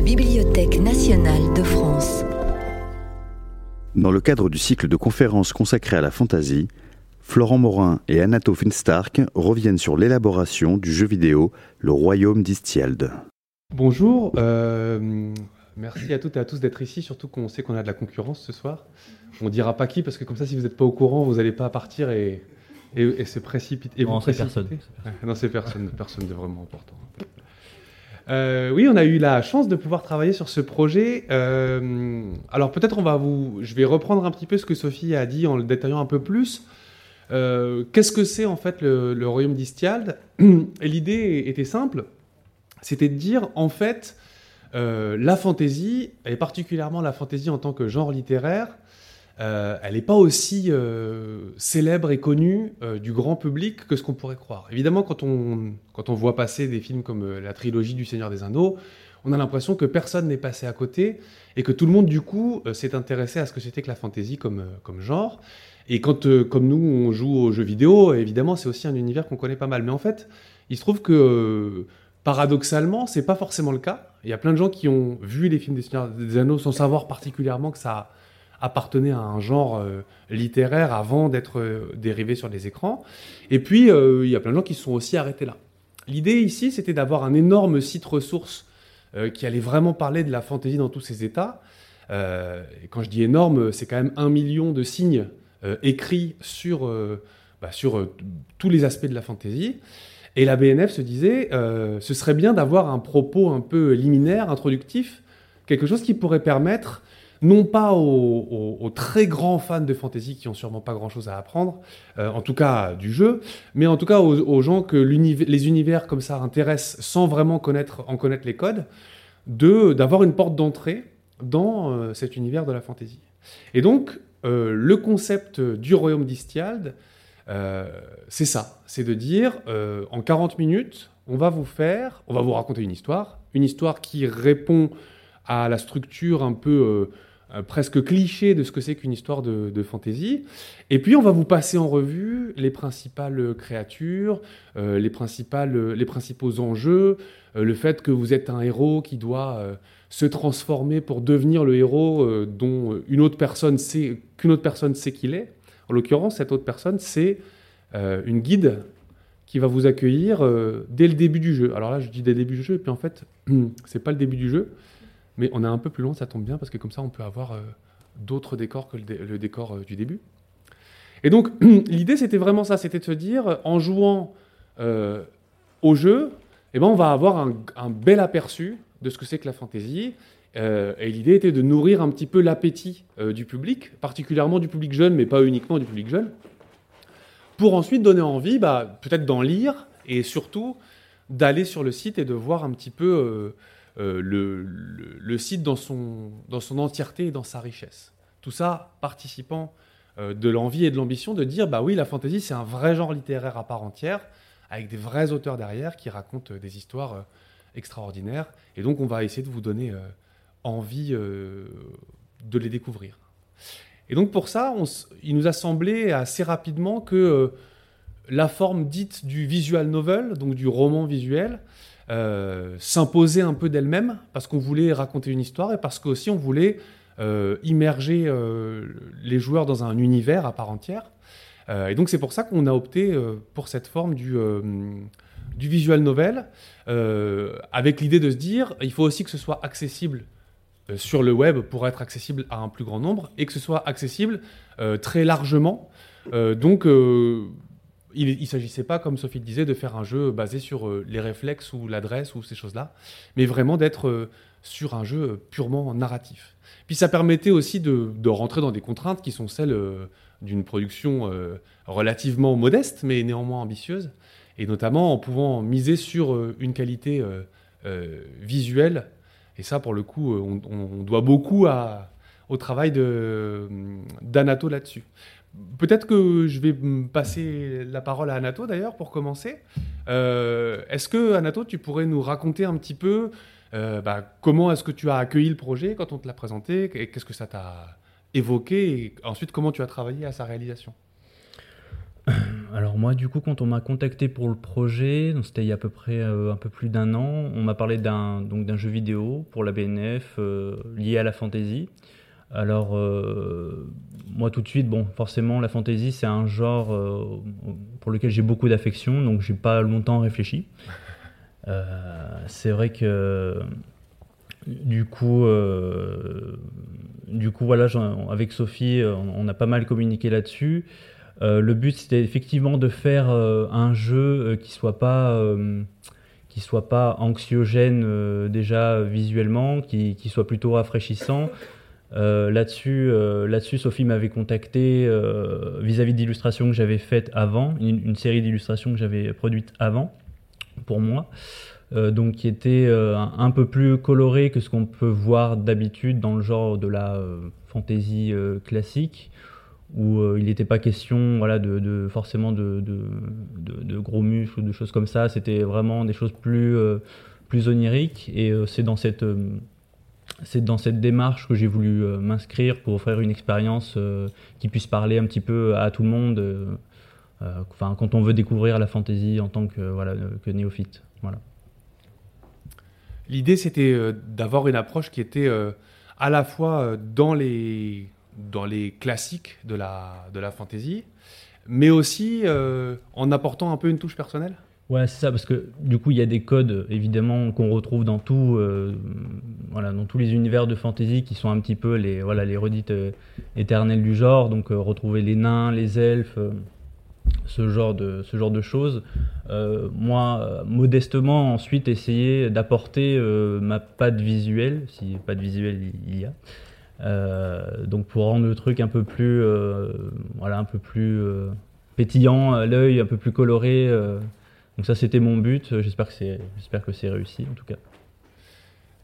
la Bibliothèque nationale de France. Dans le cadre du cycle de conférences consacré à la fantaisie, Florent Morin et Anato Finstark reviennent sur l'élaboration du jeu vidéo Le Royaume d'Istiald. Bonjour, euh, merci à toutes et à tous d'être ici, surtout qu'on sait qu'on a de la concurrence ce soir. On dira pas qui, parce que comme ça, si vous n'êtes pas au courant, vous n'allez pas partir et, et, se précipiter. Non, c'est personne. non, c'est personne, personne de vraiment important. Euh, oui, on a eu la chance de pouvoir travailler sur ce projet. Euh, alors peut-être on va vous, je vais reprendre un petit peu ce que Sophie a dit en le détaillant un peu plus. Euh, qu'est-ce que c'est en fait le, royaume d'Istiald L'idée était simple, c'était de dire en fait la fantaisie, et particulièrement la fantaisie en tant que genre littéraire, euh, elle n'est pas aussi euh, célèbre et connue euh, du grand public que ce qu'on pourrait croire. Évidemment, quand on, quand on voit passer des films comme la trilogie du Seigneur des Anneaux, on a l'impression que personne n'est passé à côté et que tout le monde, du coup, s'est intéressé à ce que c'était que la fantasy comme, comme genre. Et quand, comme nous, on joue aux jeux vidéo, évidemment, c'est aussi un univers qu'on connaît pas mal. Mais en fait, il se trouve que paradoxalement, c'est pas forcément le cas. Il y a plein de gens qui ont vu les films des Seigneur des Anneaux sans savoir particulièrement que ça appartenait à un genre euh, littéraire avant d'être euh, dérivé sur les écrans. Et puis, euh, il y a plein de gens qui se sont aussi arrêtés là. L'idée ici, c'était d'avoir un énorme site ressource qui allait vraiment parler de la fantaisie dans tous ses états. et quand je dis énorme, c'est quand même un million de signes écrits sur, bah, sur tous les aspects de la fantaisie. Et la BNF se disait, ce serait bien d'avoir un propos un peu liminaire, introductif, quelque chose qui pourrait permettre non pas aux, très grands fans de fantasy qui ont sûrement pas grand-chose à apprendre, euh, en tout cas du jeu, mais en tout cas aux, gens que les univers comme ça intéressent sans vraiment connaître, en connaître les codes, de d'avoir une porte d'entrée dans euh, cet univers de la fantasy. Et donc euh, le concept du royaume d'Istiald, c'est ça, c'est de dire en 40 minutes, on va vous faire, on va vous raconter une histoire, une histoire qui répond à la structure un peu presque cliché de ce que c'est qu'une histoire de, de, fantasy. Et puis on va vous passer en revue les principales créatures, euh, les, principales, les principaux enjeux, euh, le fait que vous êtes un héros qui doit se transformer pour devenir le héros dont une autre personne sait qu'une autre personne sait qu'il est. En l'occurrence, cette autre personne, c'est une guide qui va vous accueillir dès le début du jeu. Alors là, je dis dès le début du jeu, et puis en fait, c'est pas le début du jeu. Mais on est un peu plus loin, ça tombe bien, parce que comme ça, on peut avoir euh, d'autres décors que le, décor euh, du début. Et donc, l'idée, c'était vraiment ça, c'était de se dire, en jouant euh, au jeu, eh ben, on va avoir un, bel aperçu de ce que c'est que la fantaisie. et l'idée était de nourrir un petit peu l'appétit du public, particulièrement du public jeune, mais pas uniquement du public jeune, pour ensuite donner envie, bah, peut-être d'en lire, et surtout d'aller sur le site et de voir un petit peu euh, le, site dans son, entièreté et dans sa richesse. Tout ça participant euh, de l'envie et de l'ambition de dire bah oui, la fantasy, c'est un vrai genre littéraire à part entière, avec des vrais auteurs derrière qui racontent des histoires euh, extraordinaires. Et donc, on va essayer de vous donner envie de les découvrir. Et donc, pour ça, il nous a semblé assez rapidement que la forme dite du visual novel, donc du roman visuel, euh, s'imposer un peu d'elle-même parce qu'on voulait raconter une histoire et parce qu'aussi on voulait euh, immerger euh, les joueurs dans un univers à part entière. et donc c'est pour ça qu'on a opté pour cette forme du, du visual novel, avec l'idée de se dire il faut aussi que ce soit accessible sur le web pour être accessible à un plus grand nombre et que ce soit accessible très largement. donc il ne s'agissait pas, comme Sophie le disait, de faire un jeu basé sur euh, les réflexes ou l'adresse ou ces choses-là, mais vraiment d'être euh, sur un jeu euh, purement narratif. Puis ça permettait aussi de, rentrer dans des contraintes qui sont celles d'une production relativement modeste, mais néanmoins ambitieuse, et notamment en pouvant miser sur une qualité visuelle. Et ça, pour le coup, on, doit beaucoup au travail d'Anato là-dessus. Peut-être que je vais passer la parole à Anato d'ailleurs pour commencer. Euh, est-ce que Anato, tu pourrais nous raconter un petit peu euh, bah, comment est-ce que tu as accueilli le projet quand on te l'a présenté qu'est-ce que ça t'a évoqué et ensuite comment tu as travaillé à sa réalisation? Alors moi, du coup, quand on m'a contacté pour le projet, c'était il y a à peu près un peu plus d'un an, on m'a parlé d'un donc d'un jeu vidéo pour la BNF lié à la fantasy. Alors moi tout de suite, bon, forcément la fantasy c'est un genre pour lequel j'ai beaucoup d'affection, donc j'ai pas longtemps réfléchi. c'est vrai que du coup, euh, du coup, voilà, avec Sophie, euh, on, a pas mal communiqué là-dessus. Euh, le but, c'était effectivement de faire un jeu qui soit pas qui soit pas anxiogène déjà visuellement, qui, qui, soit plutôt rafraîchissant. Là-dessus, là-dessus, Sophie m'avait contacté vis-à-vis d'illustrations que j'avais faites avant, une série d'illustrations que j'avais produites avant pour moi. Euh, donc qui était euh, un, peu plus coloré que ce qu'on peut voir d'habitude dans le genre de la euh, fantasy classique, où il n'était pas question voilà, de, forcément de, de, gros muscles ou de choses comme ça, c'était vraiment des choses plus, plus oniriques, et c'est dans cette c'est dans cette démarche que j'ai voulu m'inscrire pour offrir une expérience qui puisse parler un petit peu à tout le monde, quand on veut découvrir la fantasy en tant que, voilà, que néophyte. Voilà. L'idée, c'était euh, d'avoir une approche qui était euh, à la fois euh, dans les, dans les classiques de la, de la fantasy, mais aussi en apportant un peu une touche personnelle. Ouais, c'est ça, parce que du coup, il y a des codes, évidemment, qu'on retrouve dans, tout, voilà, dans tous les univers de fantasy qui sont un petit peu les, voilà, les redites éternelles du genre. Donc, retrouver les nains, les elfes, ce genre de, de choses. Euh, moi, modestement, ensuite, essayer d'apporter euh, ma patte visuelle, si pas de visuel il y a. Euh, donc pour rendre le truc un peu plus, voilà, un peu plus pétillant à l'œil, un peu plus coloré. Donc ça, c'était mon but. J'espère que c'est, j'espère que c'est réussi, en tout cas.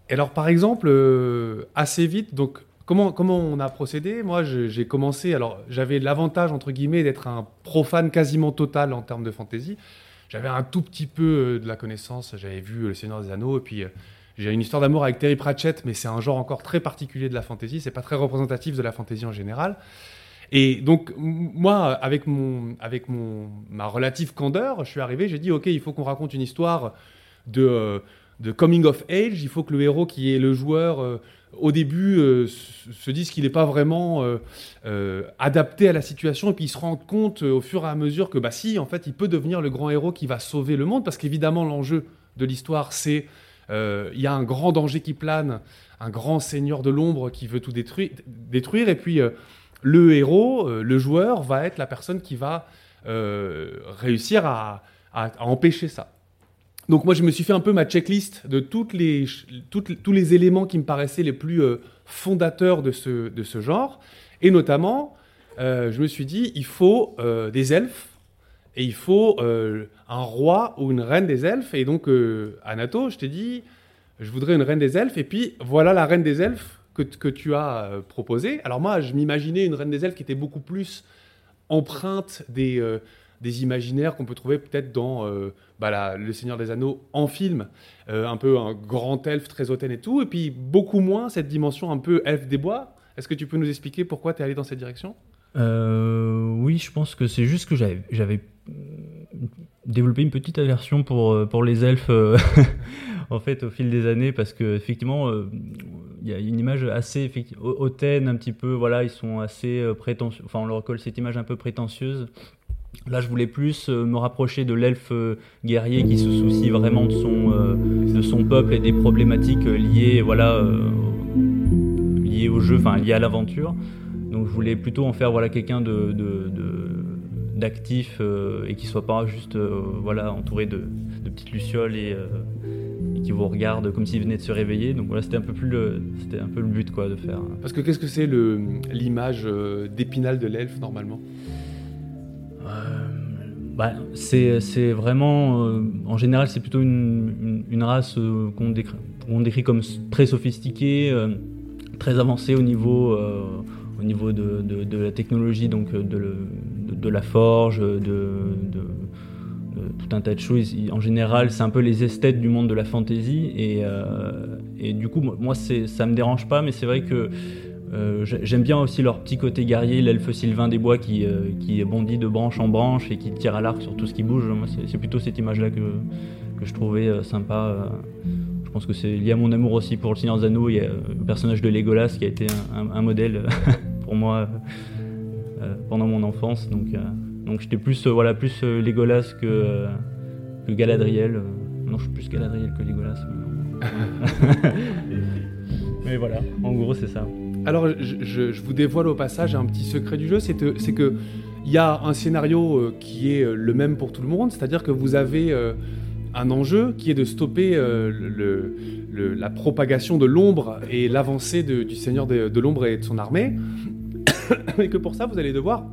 Et alors, par exemple, assez vite, donc Comment, on a procédé? Moi, j'ai commencé. Alors, j'avais l'avantage, entre guillemets, d'être un profane quasiment total en termes de fantasy. J'avais un tout petit peu euh, de la connaissance. J'avais vu Le Seigneur des Anneaux. Et puis, euh, j'ai une histoire d'amour avec Terry Pratchett, mais c'est un genre encore très particulier de la fantasy. C'est pas très représentatif de la fantasy en général. Et donc, moi, avec, mon, avec mon, ma relative candeur, je suis arrivé, j'ai dit, OK, il faut qu'on raconte une histoire de, euh, de coming of age. Il faut que le héros qui est le joueur au début, euh, se disent qu'il n'est pas vraiment euh, euh, adapté à la situation, et puis ils se rendent compte au fur et à mesure que, bah si, en fait, il peut devenir le grand héros qui va sauver le monde, parce qu'évidemment, l'enjeu de l'histoire, c'est il y a un grand danger qui plane, un grand seigneur de l'ombre qui veut tout détruire, détruire. Et puis le héros, le joueur, va être la personne qui va réussir à empêcher ça. Donc moi, je me suis fait un peu ma checklist de tous les éléments qui me paraissaient les plus euh, fondateurs de ce, genre. Et notamment, euh, je me suis dit, il faut euh, des elfes et il faut un roi ou une reine des elfes. Et donc, Anato, je t'ai dit, je voudrais une reine des elfes. Et puis, voilà la reine des elfes que, tu as proposée. Alors moi, je m'imaginais une reine des elfes qui était beaucoup plus empreinte des des imaginaires qu'on peut trouver peut-être dans euh, bah, Le Seigneur des Anneaux en film, euh, un peu un grand elfe très hautaine et tout, et puis beaucoup moins cette dimension un peu elfe des bois. Est-ce que tu peux nous expliquer pourquoi tu es allé dans cette direction? Euh, Oui, je pense que c'est juste que j'avais développé une petite aversion pour, pour les elfes en fait au fil des années parce que effectivement y a une image assez hautaine un petit peu voilà ils sont assez prétentieux enfin on leur colle cette image un peu prétentieuse Là, je voulais plus euh, me rapprocher de l'elfe euh, guerrier qui se soucie vraiment de son, euh, de son peuple et des problématiques liées, voilà, liées au jeu, enfin liées à l'aventure. Donc, je voulais plutôt en faire voilà quelqu'un de, d'actif et qui soit pas juste voilà entouré de, petites lucioles et, qui vous regarde comme s'il venait de se réveiller. Donc voilà, c'était un peu plus le, c'était un peu le but quoi de faire. Parce que qu'est-ce que c'est le, l'image d'épinal de l'elfe normalement? Bah, c'est, vraiment, euh, en général, c'est plutôt une, race euh, qu'on, décrit, comme très sophistiquée, euh, très avancée au niveau, au niveau de, la technologie, donc de, la forge, de, tout un tas de choses. En général, c'est un peu les esthètes du monde de la fantasy, et, et du coup, moi, ça me dérange pas, mais c'est vrai que J'aime bien aussi leur petit côté guerrier, l'elfe Sylvain des Bois qui, qui bondit de branche en branche et qui tire à l'arc sur tout ce qui bouge. C'est plutôt cette image-là que, je trouvais sympa. Je pense que c'est lié à mon amour aussi pour le Seigneur Anneaux. Il y a le personnage de Legolas qui a été un, modèle pour moi pendant mon enfance. Donc, donc j'étais plus, voilà, plus Legolas que, que Galadriel. Non, je suis plus Galadriel que Legolas. Mais, voilà, en gros, c'est ça. Alors, je, vous dévoile au passage un petit secret du jeu, c'est que il y a un scénario euh, qui est euh, le même pour tout le monde, c'est-à-dire que vous avez euh, un enjeu qui est de stopper la propagation de l'ombre et l'avancée du Seigneur de, l'ombre et de son armée, et que pour ça, vous allez devoir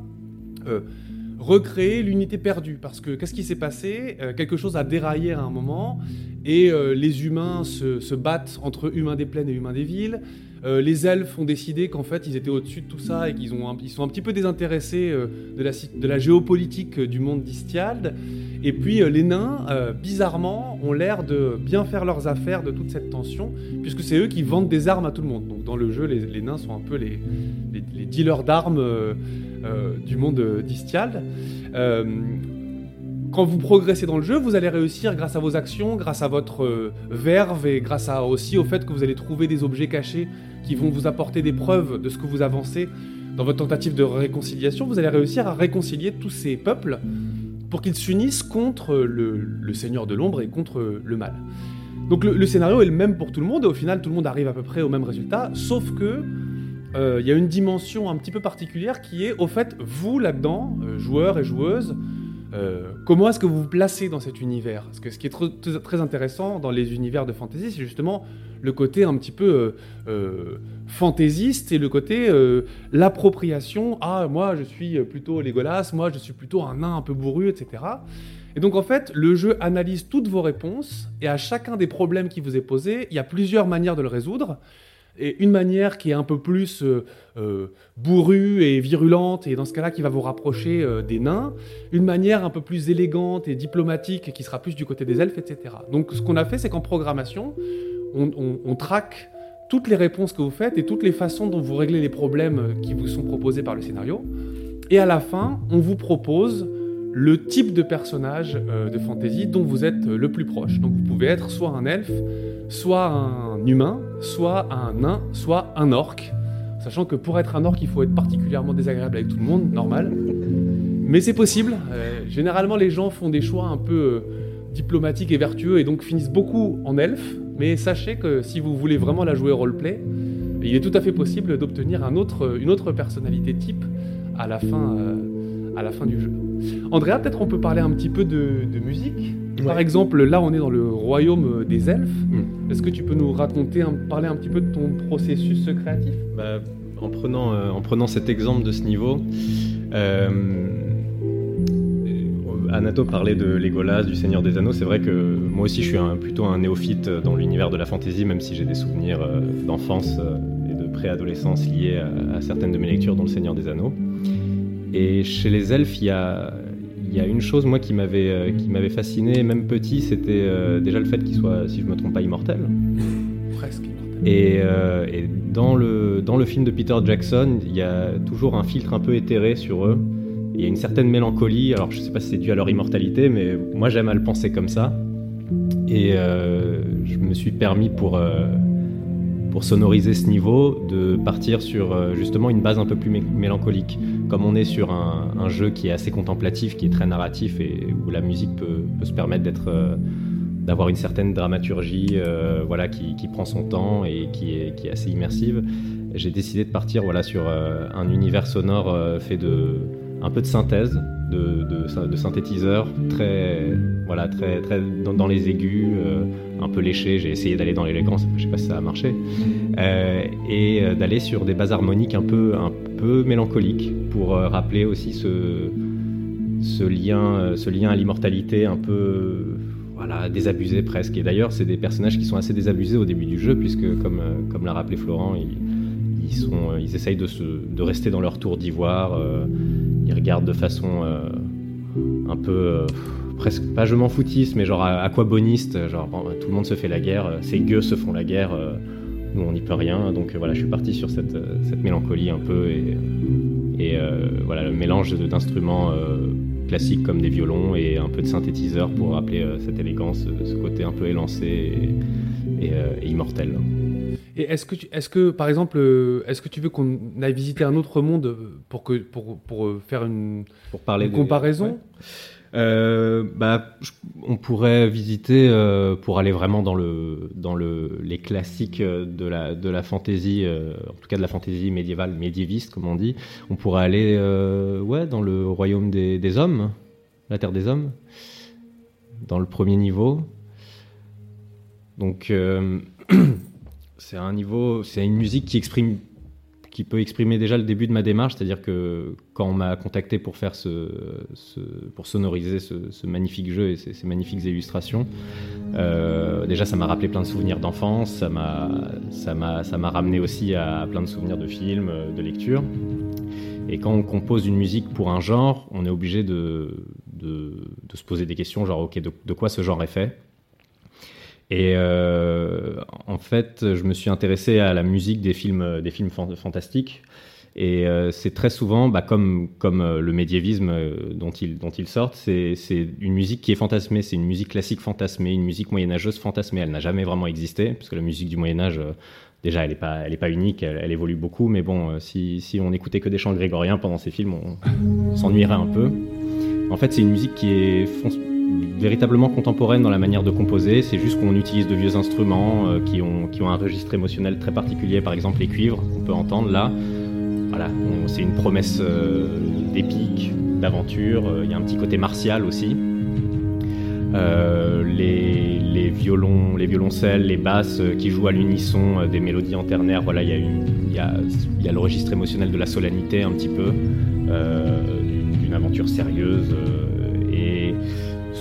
recréer l'unité perdue. Parce que qu'est-ce qui s'est passé? Euh, Quelque chose a déraillé à un moment, et euh, les humains se, battent entre humains des plaines et humains des villes. Euh, les elfes ont décidé qu'en fait ils étaient au-dessus de tout ça et qu'ils ils sont un petit peu désintéressés de, la, géopolitique du monde d'Istiald. Et puis les nains, bizarrement, ont l'air de bien faire leurs affaires de toute cette tension, puisque c'est eux qui vendent des armes à tout le monde. Donc dans le jeu, les, nains sont un peu les, dealers d'armes du monde d'Istial. Euh, quand vous progressez dans le jeu, vous allez réussir grâce à vos actions, grâce à votre euh, verve et grâce aussi au fait que vous allez trouver des objets cachés qui vont vous apporter des preuves de ce que vous avancez dans votre tentative de réconciliation. Vous allez réussir à réconcilier tous ces peuples pour qu'ils s'unissent contre le, Seigneur de l'ombre et contre le mal. Donc le, le, scénario est le même pour tout le monde et au final tout le monde arrive à peu près au même résultat, sauf que euh, il y a une dimension un petit peu particulière qui est, au fait, vous là-dedans, euh, joueurs et joueuses, euh, comment est-ce que vous vous placez dans cet univers? Parce que ce qui est très intéressant dans les univers de fantasy, c'est justement le côté un petit peu fantaisiste et le côté l'appropriation. Ah, moi je suis plutôt Legolas, moi je suis plutôt un nain un peu bourru, etc. Et donc en fait, le jeu analyse toutes vos réponses et à chacun des problèmes qui vous est posé, il y a plusieurs manières de le résoudre et une manière qui est un peu plus euh, euh, bourrue et virulente, et dans ce cas-là qui va vous rapprocher euh, des nains, une manière un peu plus élégante et diplomatique qui sera plus du côté des elfes, etc. Donc ce qu'on a fait, c'est qu'en programmation, on, traque toutes les réponses que vous faites et toutes les façons dont vous réglez les problèmes qui vous sont proposés par le scénario. Et à la fin, on vous propose le type de personnage de fantasy dont vous êtes le plus proche. Donc vous pouvez être soit un elfe, soit un humain, soit un nain, soit un orc. Sachant que pour être un orc, il faut être particulièrement désagréable avec tout le monde, normal. Mais c'est possible. Euh, généralement, les gens font des choix un peu euh, diplomatiques et vertueux et donc finissent beaucoup en elfe. Mais sachez que si vous voulez vraiment la jouer roleplay, il est tout à fait possible d'obtenir une autre personnalité type à la fin, euh, à la fin du jeu. Andrea, peut-être on peut parler un petit peu de, musique. Par exemple, là, on est dans le royaume des elfes. Hmm. Est-ce que tu peux nous raconter, parler un petit peu de ton processus créatif? Bah, en, prenant, euh, en prenant cet exemple de ce niveau, euh, Anato parlait de Legolas, du Seigneur des Anneaux. C'est vrai que moi aussi, je suis plutôt un néophyte dans l'univers de la fantasy, même si j'ai des souvenirs euh, d'enfance et de préadolescence liés à, à, certaines de mes lectures dans le Seigneur des Anneaux. Et chez les elfes, il y a, il y a une chose moi qui m'avait euh, qui m'avait fasciné même petit c'était euh, déjà le fait qu'ils soient si je me trompe pas immortels presque et, euh, et, dans le dans le film de Peter Jackson il y a toujours un filtre un peu éthéré sur eux. Il y a une certaine mélancolie. Alors je sais pas si c'est dû à leur immortalité mais moi j'aime à le penser comme ça. Et je me suis permis pour pour sonoriser ce niveau, de partir sur euh, justement une base un peu plus mélancolique. Comme on est sur un, jeu qui est assez contemplatif, qui est très narratif et où la musique peut, se permettre d'être, euh, d'avoir une certaine dramaturgie, euh, voilà, qui, prend son temps et qui est, assez immersive, j'ai décidé de partir voilà sur un univers sonore fait de un peu de synthèse, de, de, synthétiseur, très, voilà, très, très dans, les aigus, un peu léché. J'ai essayé d'aller dans l'élégance, je sais pas si ça a marché, euh, et euh, d'aller sur des bases harmoniques un peu, un peu mélancoliques pour rappeler aussi ce, ce lien, ce lien à l'immortalité un peu voilà, désabusé presque. Et d'ailleurs, c'est des personnages qui sont assez désabusés au début du jeu, puisque comme, comme l'a rappelé Florent, ils, ils, sont, ils essayent de, se, de rester dans leur tour d'ivoire ils regardent de façon euh, un peu euh, presque pas je m'en foutiste, mais genre aquaboniste, genre tout le monde se fait la guerre, ces gueux se font la guerre, nous on n'y peut rien. Donc voilà, je suis parti sur cette, cette mélancolie un peu et, et voilà le mélange d'instruments classiques comme des violons et un peu de synthétiseur pour rappeler cette élégance, ce côté un peu élancé et, et immortel. Et est-ce que, tu, est-ce que, par exemple, euh, est-ce que tu veux qu'on aille visiter un autre monde euh, pour, que, pour, pour euh, faire une, pour parler comparaison? Bah, On pourrait visiter, pour aller vraiment dans, le, dans le, les classiques de la, de fantaisie, en tout cas de la fantaisie médiévale, médiéviste, comme on dit, on pourrait aller ouais, dans le royaume des hommes, la terre des hommes, dans le premier niveau. Donc. C'est un niveau, c'est une musique qui exprime, qui peut exprimer déjà le début de ma démarche, c'est-à-dire que quand on m'a contacté pour faire ce, pour sonoriser ce, magnifique jeu et ces, magnifiques illustrations, euh, déjà ça m'a rappelé plein de souvenirs d'enfance, ça m'a, ça m'a, ça m'a ramené aussi à plein de souvenirs de films, de lectures. Et quand on compose une musique pour un genre, on est obligé de, de, se poser des questions, genre ok, de quoi ce genre est fait? Et euh, en fait, je me suis intéressé à la musique des films, des films fantastiques. Et euh, c'est très souvent, bah, comme, euh, le médiévisme dont ils, sortent, c'est une musique qui est fantasmée, c'est une musique classique fantasmée, une musique moyenâgeuse fantasmée. Elle n'a jamais vraiment existé, parce que la musique du Moyen-Âge, déjà, elle n'est pas, unique, elle, évolue beaucoup, mais bon, si, on écoutait que des chants grégoriens pendant ces films, on, s'ennuierait un peu. En fait, c'est une musique qui est véritablement contemporaine dans la manière de composer. C'est juste qu'on utilise de vieux instruments euh, qui, ont, qui ont un registre émotionnel très particulier, par exemple les cuivres qu'on peut entendre là. Voilà, c'est une promesse euh, d'épique, d'aventure. Euh, il y a un petit côté martial aussi. les, violons, les violoncelles, les basses qui jouent à l'unisson des mélodies en ternaire. Voilà, il y, y a, il y a le registre émotionnel de la solennité un petit peu, d'une aventure sérieuse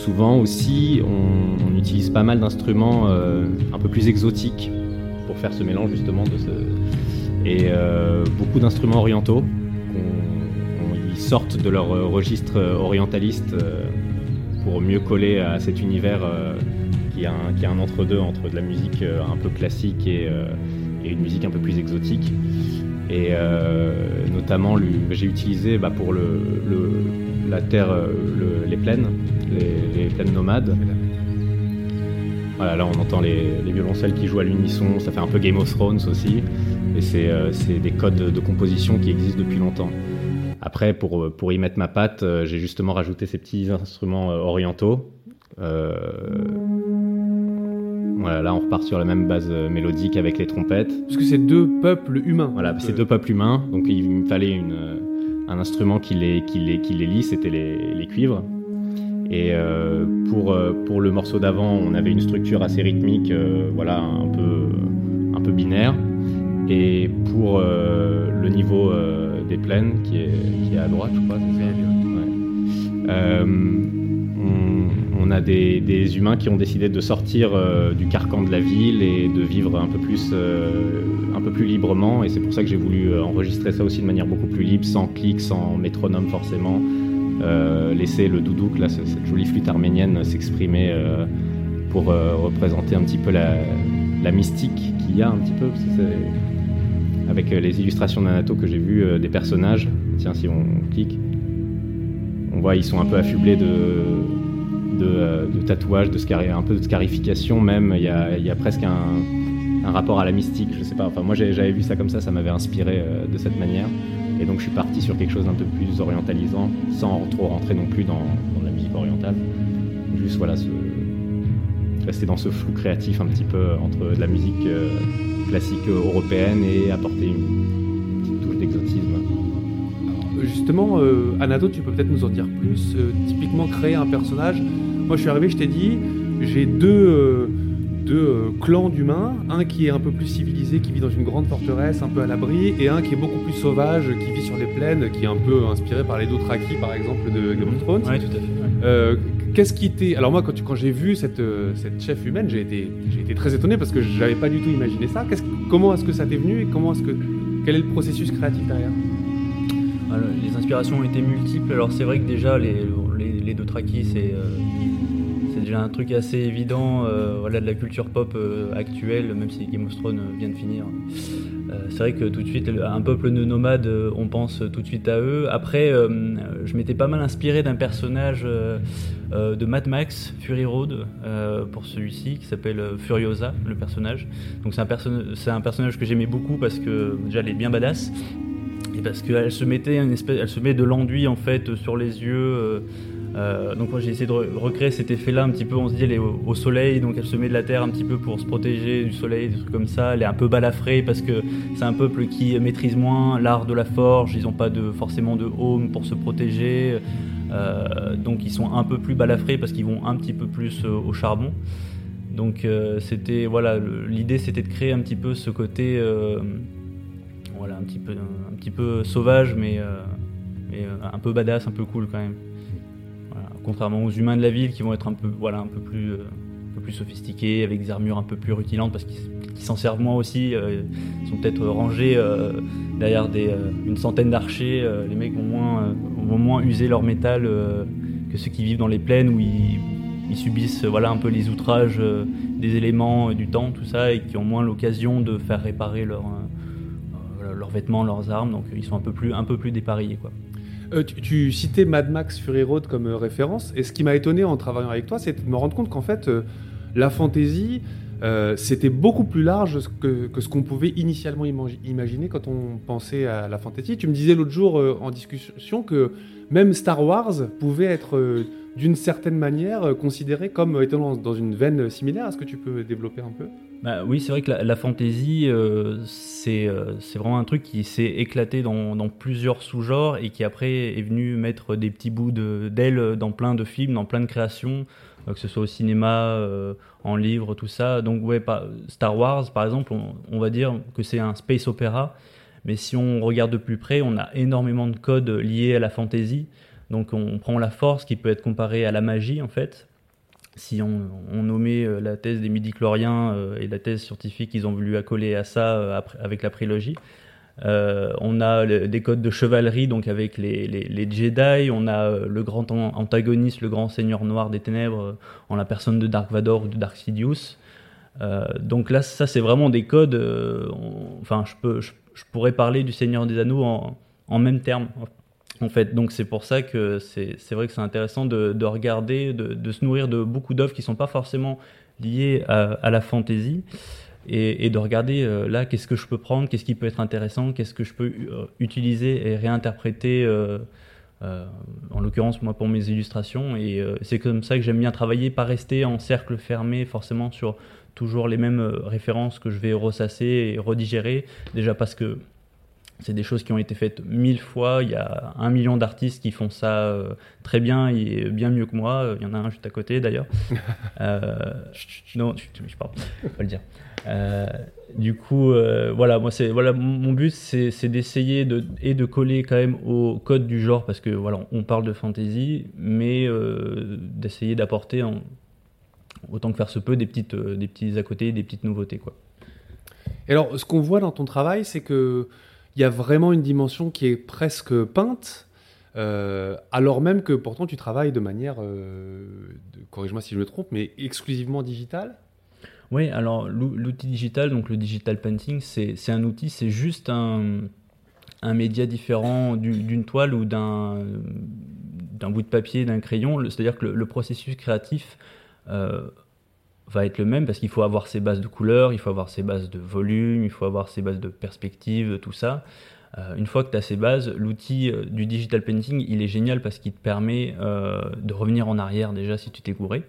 Souvent aussi, on, utilise pas mal d'instruments euh, un peu plus exotiques pour faire ce mélange justement. Et euh, beaucoup d'instruments orientaux, sortent de leur registre orientaliste euh, pour mieux coller à cet univers qui, a un, entre-deux entre de la musique un peu classique et, une musique un peu plus exotique. Et notamment, j'ai utilisé bah, pour le, la terre, les plaines, les, plaines nomades. Voilà, là on entend les, violoncelles qui jouent à l'unisson, ça fait un peu Game of Thrones aussi, et c'est euh, des codes de composition qui existent depuis longtemps. Après, pour, pour y mettre ma patte, euh, j'ai justement rajouté ces petits instruments euh, orientaux. Voilà, là on repart sur la même base mélodique avec les trompettes. Parce que c'est deux peuples humains. Voilà, c'est deux peuples humains, donc il me fallait une, un instrument qui les, qui les, qui les lie, c'était les, les cuivres. Et euh, pour, euh, pour le morceau d'avant, on avait une structure assez rythmique, euh, voilà, un peu, un peu binaire. Et pour le niveau des plaines, qui est, qui est à droite, je crois, c'est ça on, a des, humains qui ont décidé de sortir du carcan de la ville et de vivre un peu plus, un peu plus librement. Et c'est pour ça que j'ai voulu enregistrer ça aussi de manière beaucoup plus libre, sans clic, sans métronome forcément. Euh, laisser le doudouk, là, cette jolie flûte arménienne, s'exprimer euh, pour euh, représenter un petit peu la, mystique qu'il y a un petit peu. avec les illustrations d'Anato que j'ai vues des personnages, tiens, si on clique, on voit ils sont un peu affublés de, de, tatouages, de un peu de scarification même. Il y a, presque un, rapport à la mystique, je sais pas. Enfin, moi j'avais vu ça comme ça, ça m'avait inspiré de cette manière. Et donc je suis parti sur quelque chose d'un peu plus orientalisant, sans trop rentrer non plus dans, la musique orientale. Juste voilà, rester dans ce flou créatif un petit peu entre de la musique euh, classique européenne et apporter une. Justement, euh, Anato, tu peux peut-être nous en dire plus. Euh, typiquement, créer un personnage. Moi, je suis arrivé, je t'ai dit, j'ai deux deux euh, clans d'humains, un qui est un peu plus civilisé, qui vit dans une grande forteresse, un peu à l'abri, et un qui est beaucoup plus sauvage, qui vit sur les plaines, qui est un peu inspiré par les Dothraki, par exemple, de Game of Thrones. Oui, tout à fait. Qu'est-ce qui t'est... Alors moi, quand, quand j'ai vu cette, cette chef humaine, j'ai été, j'ai été très étonné parce que j'avais pas du tout imaginé ça. comment est-ce que ça t'est venu et comment est-ce que... Quel est le processus créatif derrière? Les inspirations ont été multiples. Alors c'est vrai que déjà, les, les, les Dothraki, c'est j'ai un truc assez évident, euh, voilà, de la culture pop euh, actuelle, même si Game of Thrones vient de finir. c'est vrai que tout de suite, un peuple de on pense tout de suite à eux. Après, je m'étais pas mal inspiré d'un personnage de Mad Max, Fury Road, pour celui-ci, qui s'appelle Furiosa, le personnage. Donc c'est un, un personnage que j'aimais beaucoup parce que déjà elle est bien badass. Et parce qu'elle se mettait une espèce, elle se met de l'enduit en fait sur les yeux. Euh, donc moi j'ai essayé de recréer cet effet-là un petit peu, on se dit elle est au, soleil, donc elle se met de la terre un petit peu pour se protéger du soleil, des trucs comme ça. Elle est un peu balafrée parce que c'est un peuple qui maîtrise moins l'art de la forge, ils n'ont pas de, forcément de home pour se protéger, euh, donc ils sont un peu plus balafrés parce qu'ils vont un petit peu plus euh, au charbon. Donc c'était voilà, l'idée c'était de créer un petit peu ce côté, un petit peu un sauvage mais, mais un peu badass, un peu cool quand même contrairement aux humains de la ville qui vont être un peu, plus, euh, un peu plus sophistiqués, avec des armures un peu plus rutilantes parce qu'ils s'en servent moins aussi. Euh, ils sont peut-être rangés euh, derrière une centaine d'archers. les mecs vont moins, vont moins user leur métal que ceux qui vivent dans les plaines où ils, subissent voilà, un peu les outrages des éléments, du temps, tout ça, et qui ont moins l'occasion de faire réparer leurs leurs vêtements, leurs armes, donc ils sont un peu plus, un dépareillés. Euh, tu, citais Mad Max Fury Road comme euh, référence, et ce qui m'a étonné en travaillant avec toi, c'est de me rendre compte qu'en fait, euh, la fantasy, c'était beaucoup plus large que, ce qu'on pouvait initialement imaginer quand on pensait à la fantasy. Tu me disais l'autre jour en discussion que même Star Wars pouvait être d'une certaine manière considéré comme étant dans une veine similaire. Est-ce que tu peux développer un peu? Bah, oui, c'est vrai que la, la fantasy, euh, euh, c'est vraiment un truc qui s'est éclaté dans, dans plusieurs sous-genres et qui après est venu mettre des petits bouts d'ailes dans plein de films, dans plein de créations, euh, que ce soit au cinéma, en livre, tout ça. Donc ouais, pas, Star Wars, par exemple, on, on va dire que c'est un space opéra, mais si on regarde de plus près, on a énormément de codes liés à la fantasy. Donc on prend la force qui peut être comparée à la magie en fait, si on, nommait euh, la thèse des midi-chloriens euh, et la thèse scientifique qu'ils ont voulu accoler à ça euh, avec la prélogie. on a des codes de chevalerie, donc avec les, Jedi. On a le grand antagoniste, le grand seigneur noir des ténèbres, en la personne de Dark Vador ou de Dark Sidious. donc là, ça, c'est vraiment des codes. enfin, je, peux, je, pourrais parler du Seigneur des Anneaux en, en même terme Donc c'est pour ça que c'est vrai que c'est intéressant de, regarder, de, se nourrir de beaucoup d'œuvres qui ne sont pas forcément liées à, la fantaisie et, de regarder euh, là qu'est-ce que je peux prendre, qu'est-ce qui peut être intéressant, qu'est-ce que je peux euh, utiliser et réinterpréter. Euh, en l'occurrence moi pour mes illustrations et c'est comme ça que j'aime bien travailler, pas rester en cercle fermé forcément sur toujours les mêmes références que je vais ressasser et redigérer, déjà parce que c'est des choses qui ont été faites mille fois. Il y a un million d'artistes qui font ça euh, très bien et bien mieux que moi. Il y en a un juste à côté d'ailleurs. euh, non, je, parle, pas le dire. Euh, du coup, voilà, moi c'est voilà mon but, c'est d'essayer de et de coller quand même au code du genre parce que voilà, on parle de fantasy, mais d'essayer d'apporter autant que faire se peut des petites des petits à côté, des petites nouveautés quoi. Et alors, ce qu'on voit dans ton travail, c'est que il y a vraiment une dimension qui est presque peinte, euh, alors même que pourtant tu travailles de manière, euh, corrige-moi si je me trompe, mais exclusivement digitale Oui, alors l'outil digital, donc le digital painting, c'est un outil, c'est juste un, média différent d'une toile ou d'un bout de papier, d'un crayon. C'est-à-dire que le, processus créatif euh, va être le même parce qu'il faut avoir ses bases de couleurs, il faut avoir ses bases de volume, il faut avoir ses bases de perspective, tout ça. Euh, une fois que tu as ces bases, l'outil euh, du digital painting, il est génial parce qu'il te permet euh, de revenir en arrière déjà si tu t'es couré.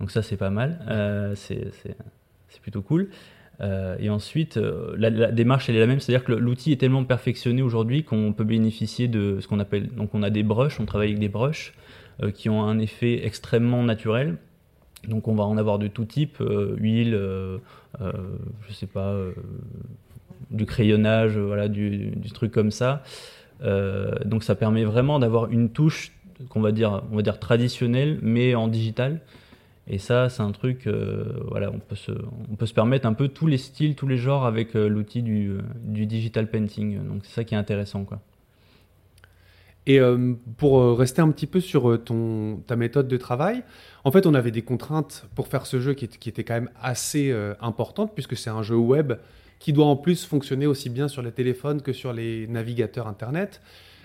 Donc ça, c'est pas mal, c'est plutôt cool. et ensuite, la, la, démarche, elle est la même, c'est-à-dire que l'outil est tellement perfectionné aujourd'hui qu'on peut bénéficier de ce qu'on appelle, donc on a des brushes, on travaille avec des brushes qui ont un effet extrêmement naturel donc on va en avoir de tout type, euh, huile, euh, euh, je sais pas, du crayonnage, voilà, du, truc comme ça. donc ça permet vraiment d'avoir une touche qu'on va dire, on va dire traditionnelle, mais en digital. Et ça, c'est un truc, voilà, on peut, se, on peut se permettre un peu tous les styles, tous les genres avec l'outil du, du, digital painting. Donc c'est ça qui est intéressant, quoi. Et pour rester un petit peu sur ton, ta méthode de travail, en fait, on avait des contraintes pour faire ce jeu qui, qui étaient quand même assez importantes, puisque c'est un jeu web qui doit en plus fonctionner aussi bien sur les téléphones que sur les navigateurs Internet,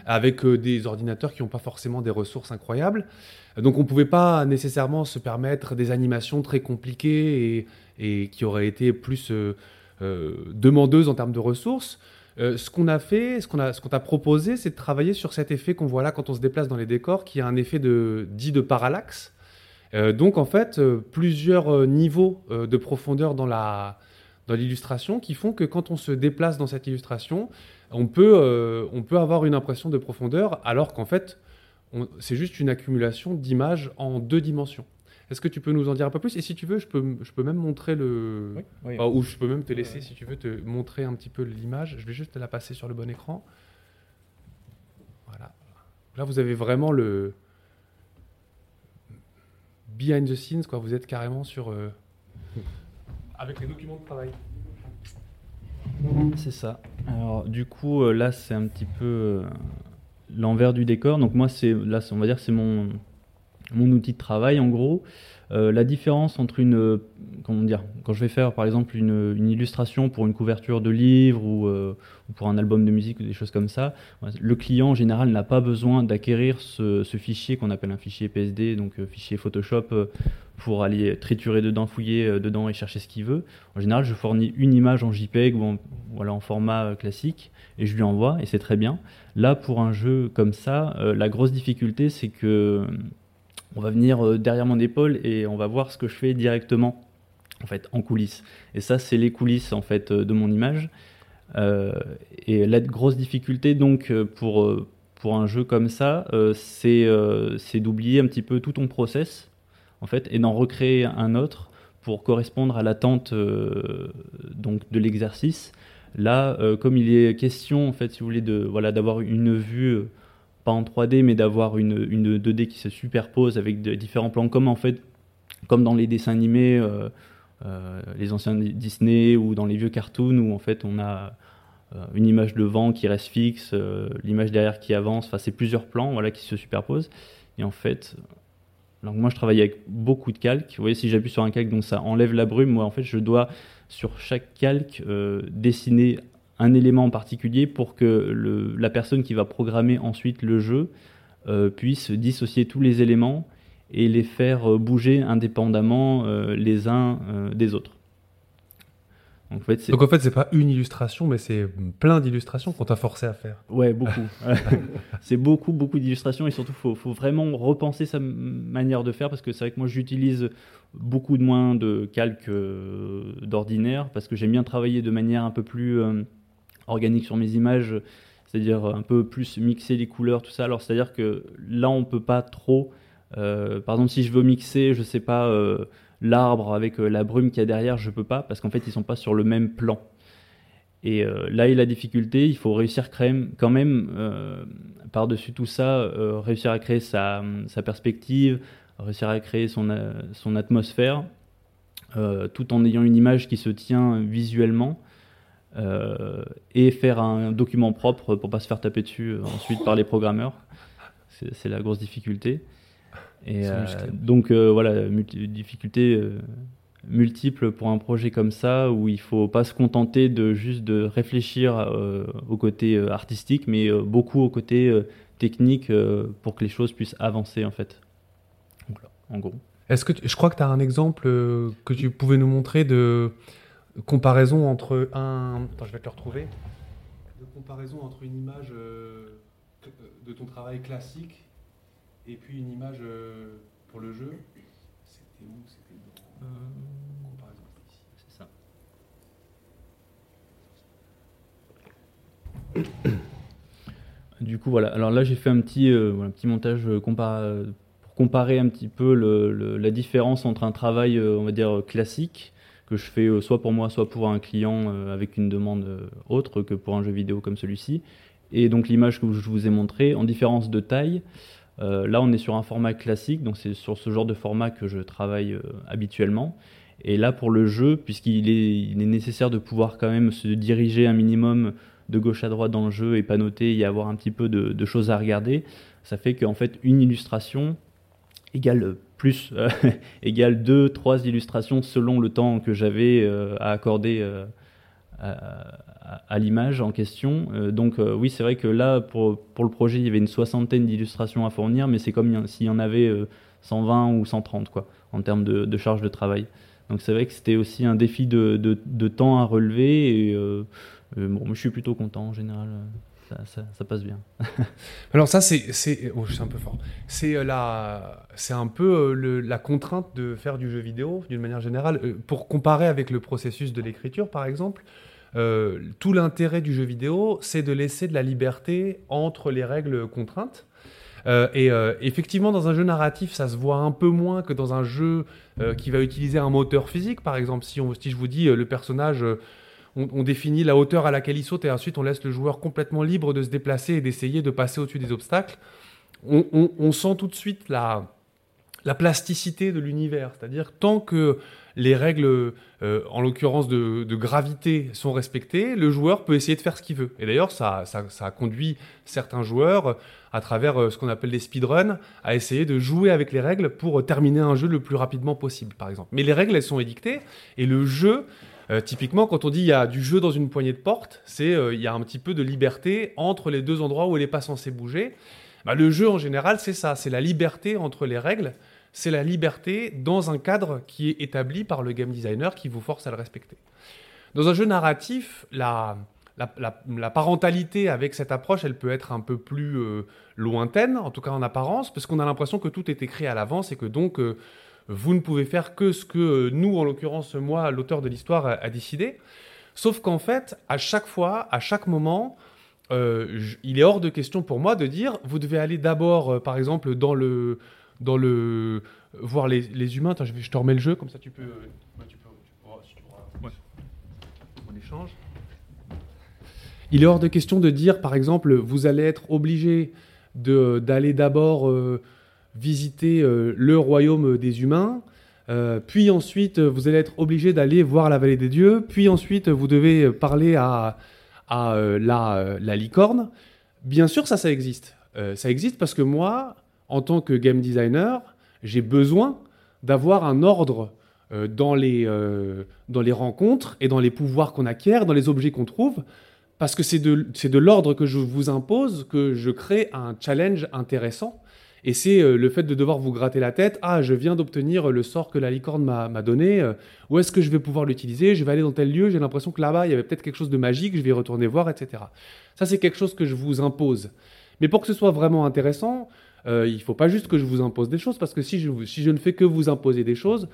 avec des ordinateurs qui n'ont pas forcément des ressources incroyables. Donc on ne pouvait pas nécessairement se permettre des animations très compliquées et, qui auraient été plus demandeuses en termes de ressources. Euh, ce qu'on a fait, ce qu'on a, t'a proposé, c'est de travailler sur cet effet qu'on voit là quand on se déplace dans les décors, qui a un effet dit de parallaxe. Euh, donc en fait, euh, plusieurs niveaux de profondeur dans l'illustration qui font que quand on se déplace dans cette illustration, on peut avoir une impression de profondeur, alors qu'en fait, c'est juste une accumulation d'images en deux dimensions. Est-ce que tu peux nous en dire un peu plus? Et si tu veux, je peux, je peux même montrer le. ou je peux même te laisser, si tu veux, te montrer un petit peu l'image. Je vais juste la passer sur le bon écran. Voilà. Là, vous avez vraiment le. Behind the scenes, quoi. Vous êtes carrément sur. Euh, avec les documents de travail. C'est ça. Alors, du coup, euh, là, c'est un petit peu euh, l'envers du décor. Donc, moi, c'est là, on va dire, c'est mon mon outil de travail en gros. Euh, la différence entre une, euh, comment dire, quand je vais faire par exemple une, illustration pour une couverture de livre euh, ou, pour un album de musique ou des choses comme ça, le client en général n'a pas besoin d'acquérir ce, fichier qu'on appelle un fichier PSD, donc fichier Photoshop, pour aller triturer dedans, fouiller dedans et chercher ce qu'il veut. En général, je fournis une image en JPEG ou en, format classique et je lui envoie et c'est très bien. Là, pour un jeu comme ça, la grosse difficulté, c'est que on va venir euh, derrière mon épaule et on va voir ce que je fais directement en fait en coulisses. Et ça, c'est les coulisses en fait euh, de mon image. Euh, et la grosse difficulté donc pour un jeu comme ça, c'est c'est d'oublier un petit peu tout ton process en fait et d'en recréer un autre pour correspondre à l'attente donc de l'exercice. Là, comme il est question en fait, si vous voulez, de voilà d'avoir une vue en 3D, mais d'avoir une, une, 2D qui se superpose avec différents plans, comme en fait, comme dans les dessins animés, euh, euh, les anciens Disney ou dans les vieux cartoons où en fait on a euh, une image de vent qui reste fixe, l'image derrière qui avance, enfin c'est plusieurs plans voilà, qui se superposent. Et en fait, donc moi je travaille avec beaucoup de calques. Vous voyez, si j'appuie sur un calque, donc ça enlève la brume. Moi en fait, je dois sur chaque calque dessiner un élément en particulier pour que la personne qui va programmer ensuite le jeu euh, puisse dissocier tous les éléments et les faire euh, bouger indépendamment euh, les uns des autres. Donc en fait, c'est... En fait, pas une illustration, mais c'est plein d'illustrations qu'on t'a forcé à faire. Ouais, beaucoup. c'est beaucoup, beaucoup d'illustrations et surtout, faut, faut vraiment repenser sa manière de faire parce que c'est vrai que moi, j'utilise beaucoup de moins de calques d'ordinaire parce que j'aime bien travailler de manière un peu plus organique sur mes images, c'est-à-dire un peu plus mixer les couleurs, tout ça. Alors, c'est-à-dire que là, on peut pas trop. Euh, par exemple, si je veux mixer, je sais pas, euh, l'arbre avec euh, la brume qu'il y a derrière, je peux pas parce qu'en fait, ils sont pas sur le même plan. Et là est la difficulté, il faut réussir quand même, par-dessus tout ça, réussir à créer sa, sa, perspective, réussir à créer son, son atmosphère, tout en ayant une image qui se tient visuellement. Euh, et faire un document propre pour pas se faire taper dessus euh, ensuite par les programmeurs. C'est la grosse difficulté. Et euh, donc voilà, difficulté multiple pour un projet comme ça où il faut pas se contenter de juste de réfléchir au côté artistique, mais beaucoup au côté technique pour que les choses puissent avancer en fait. en gros. Est-ce que je crois que tu as un exemple que tu pouvais nous montrer de comparaison entre un. Attends, je vais te le retrouver. De comparaison entre une image euh, de ton travail classique et puis une image euh, pour le jeu. C'était où? C'était dans. Euh, comparaison C'est ça. Du coup, voilà. Alors là, j'ai fait un petit, un petit montage pour comparer un petit peu le, la différence entre un travail, on va dire, classique que je fais euh, soit pour moi, soit pour un client euh, avec une demande euh, autre que pour un jeu vidéo comme celui-ci. Et donc l'image que je vous ai montrée, en différence de taille, là on est sur un format classique, donc c'est sur ce genre de format que je travaille habituellement. Et là pour le jeu, puisqu'il est, nécessaire de pouvoir quand même se diriger un minimum de gauche à droite dans le jeu et pas noter, y avoir un petit peu de, choses à regarder, ça fait qu'en fait une illustration égale plus égale deux, trois illustrations selon le temps que j'avais à accorder à, l'image en question. donc oui, c'est vrai que là, pour, pour, le projet, il y avait une soixantaine d'illustrations à fournir, mais c'est comme s'il y en avait 120 ou 130 quoi, en termes de, charge de travail. Donc c'est vrai que c'était aussi un défi de, de, temps à relever. Et, euh, euh, bon, je suis plutôt content en général. Ça, ça, passe bien. Alors ça, c'est, oh, un peu fort. C'est euh, la, c'est un peu la contrainte de faire du jeu vidéo d'une manière générale. pour comparer avec le processus de l'écriture, par exemple, tout l'intérêt du jeu vidéo, c'est de laisser de la liberté entre les règles contraintes. Euh, et euh, effectivement, dans un jeu narratif, ça se voit un peu moins que dans un jeu euh, qui va utiliser un moteur physique. Par exemple, si, on, si je vous dis le personnage, on, définit la hauteur à laquelle il saute et ensuite on laisse le joueur complètement libre de se déplacer et d'essayer de passer au-dessus des obstacles, on, sent tout de suite la, la plasticité de l'univers. C'est-à-dire tant que les règles, en l'occurrence de, gravité, sont respectées, le joueur peut essayer de faire ce qu'il veut. Et d'ailleurs, ça, ça, conduit certains joueurs à travers euh, ce qu'on appelle des speedruns, à essayer de jouer avec les règles pour terminer un jeu le plus rapidement possible, par exemple. Mais les règles, elles sont édictées, et le jeu, euh, typiquement, quand on dit il y a du jeu dans une poignée de porte, c'est euh, il y a un petit peu de liberté entre les deux endroits où elle n'est pas censée bouger. Bah, le jeu, en général, c'est ça, c'est la liberté entre les règles, c'est la liberté dans un cadre qui est établi par le game designer qui vous force à le respecter. Dans un jeu narratif, la, parentalité avec cette approche, elle peut être un peu plus euh, lointaine, en tout cas en apparence, parce qu'on a l'impression que tout est écrit à l'avance et que donc euh, vous ne pouvez faire que ce que euh, nous, en l'occurrence moi, l'auteur de l'histoire, a, décidé. Sauf qu'en fait, à chaque fois, à chaque moment, il est hors de question pour moi de dire, vous devez aller d'abord, par exemple, dans le, dans le, voir les, humains. Attends, je, vais, je te remets le jeu, comme ça tu peux, tu peux, on échange. Il est hors de question de dire, par exemple, vous allez être obligé d'aller d'abord euh, visiter euh, le royaume des humains, euh, puis ensuite vous allez être obligé d'aller voir la vallée des dieux, puis ensuite vous devez parler à, la, la, licorne. Bien sûr, ça, ça existe. ça existe parce que moi, en tant que game designer, j'ai besoin d'avoir un ordre dans, les, dans les rencontres et dans les pouvoirs qu'on acquiert, dans les objets qu'on trouve, parce que c'est de, de l'ordre que je vous impose que je crée un challenge intéressant. Et c'est euh, le fait de devoir vous gratter la tête. Ah, je viens d'obtenir le sort que la licorne m'a donné. Euh, où est-ce que je vais pouvoir l'utiliser? Je vais aller dans tel lieu. J'ai l'impression que là-bas, il y avait peut-être quelque chose de magique. Je vais y retourner voir, etc. Ça, c'est quelque chose que je vous impose. Mais pour que ce soit vraiment intéressant, euh, il ne faut pas juste que je vous impose des choses. Parce que si je, ne fais que vous imposer des choses,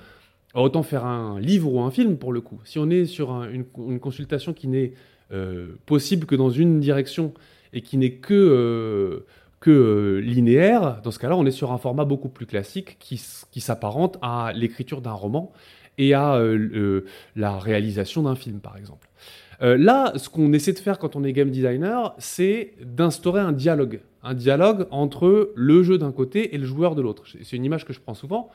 autant faire un livre ou un film pour le coup. Si on est sur une, consultation qui n'est possible que dans une direction et qui n'est que, euh, linéaire, dans ce cas-là, on est sur un format beaucoup plus classique qui, qui s'apparente à l'écriture d'un roman et à la réalisation d'un film, par exemple. là, ce qu'on essaie de faire quand on est game designer, c'est d'instaurer un dialogue. Un dialogue entre le jeu d'un côté et le joueur de l'autre. C'est une image que je prends souvent.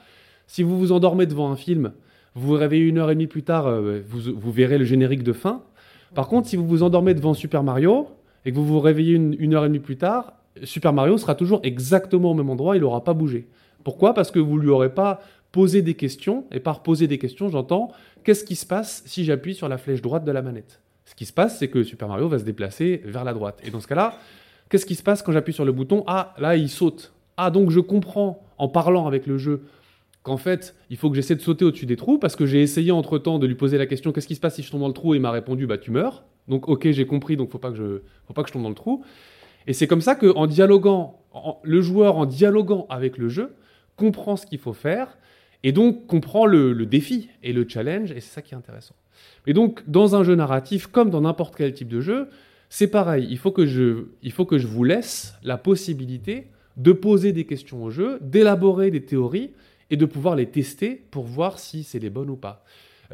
Si vous vous endormez devant un film, vous vous réveillez une heure et demie plus tard, vous, vous verrez le générique de fin. Par contre, si vous vous endormez devant Super Mario et que vous vous réveillez une, heure et demie plus tard, Super Mario sera toujours exactement au même endroit, il n'aura pas bougé. Pourquoi? Parce que vous ne lui aurez pas posé des questions, et par poser des questions, j'entends qu'est-ce qui se passe si j'appuie sur la flèche droite de la manette? Ce qui se passe, c'est que Super Mario va se déplacer vers la droite. Et dans ce cas-là, qu'est-ce qui se passe quand j'appuie sur le bouton? Ah, là, il saute. Ah, donc je comprends, en parlant avec le jeu, qu'en fait, il faut que j'essaie de sauter au-dessus des trous parce que j'ai essayé entre-temps de lui poser la question qu'est-ce qui se passe si je tombe dans le trou? Et il m'a répondu bah tu meurs. Donc OK, j'ai compris, donc faut pas que je faut pas que je tombe dans le trou. Et c'est comme ça que en dialoguant le joueur en dialoguant avec le jeu comprend ce qu'il faut faire et donc comprend le, défi et le challenge et c'est ça qui est intéressant. Et donc dans un jeu narratif comme dans n'importe quel type de jeu, c'est pareil, il faut que je il faut que je vous laisse la possibilité de poser des questions au jeu, d'élaborer des théories et de pouvoir les tester pour voir si c'est les bonnes ou pas.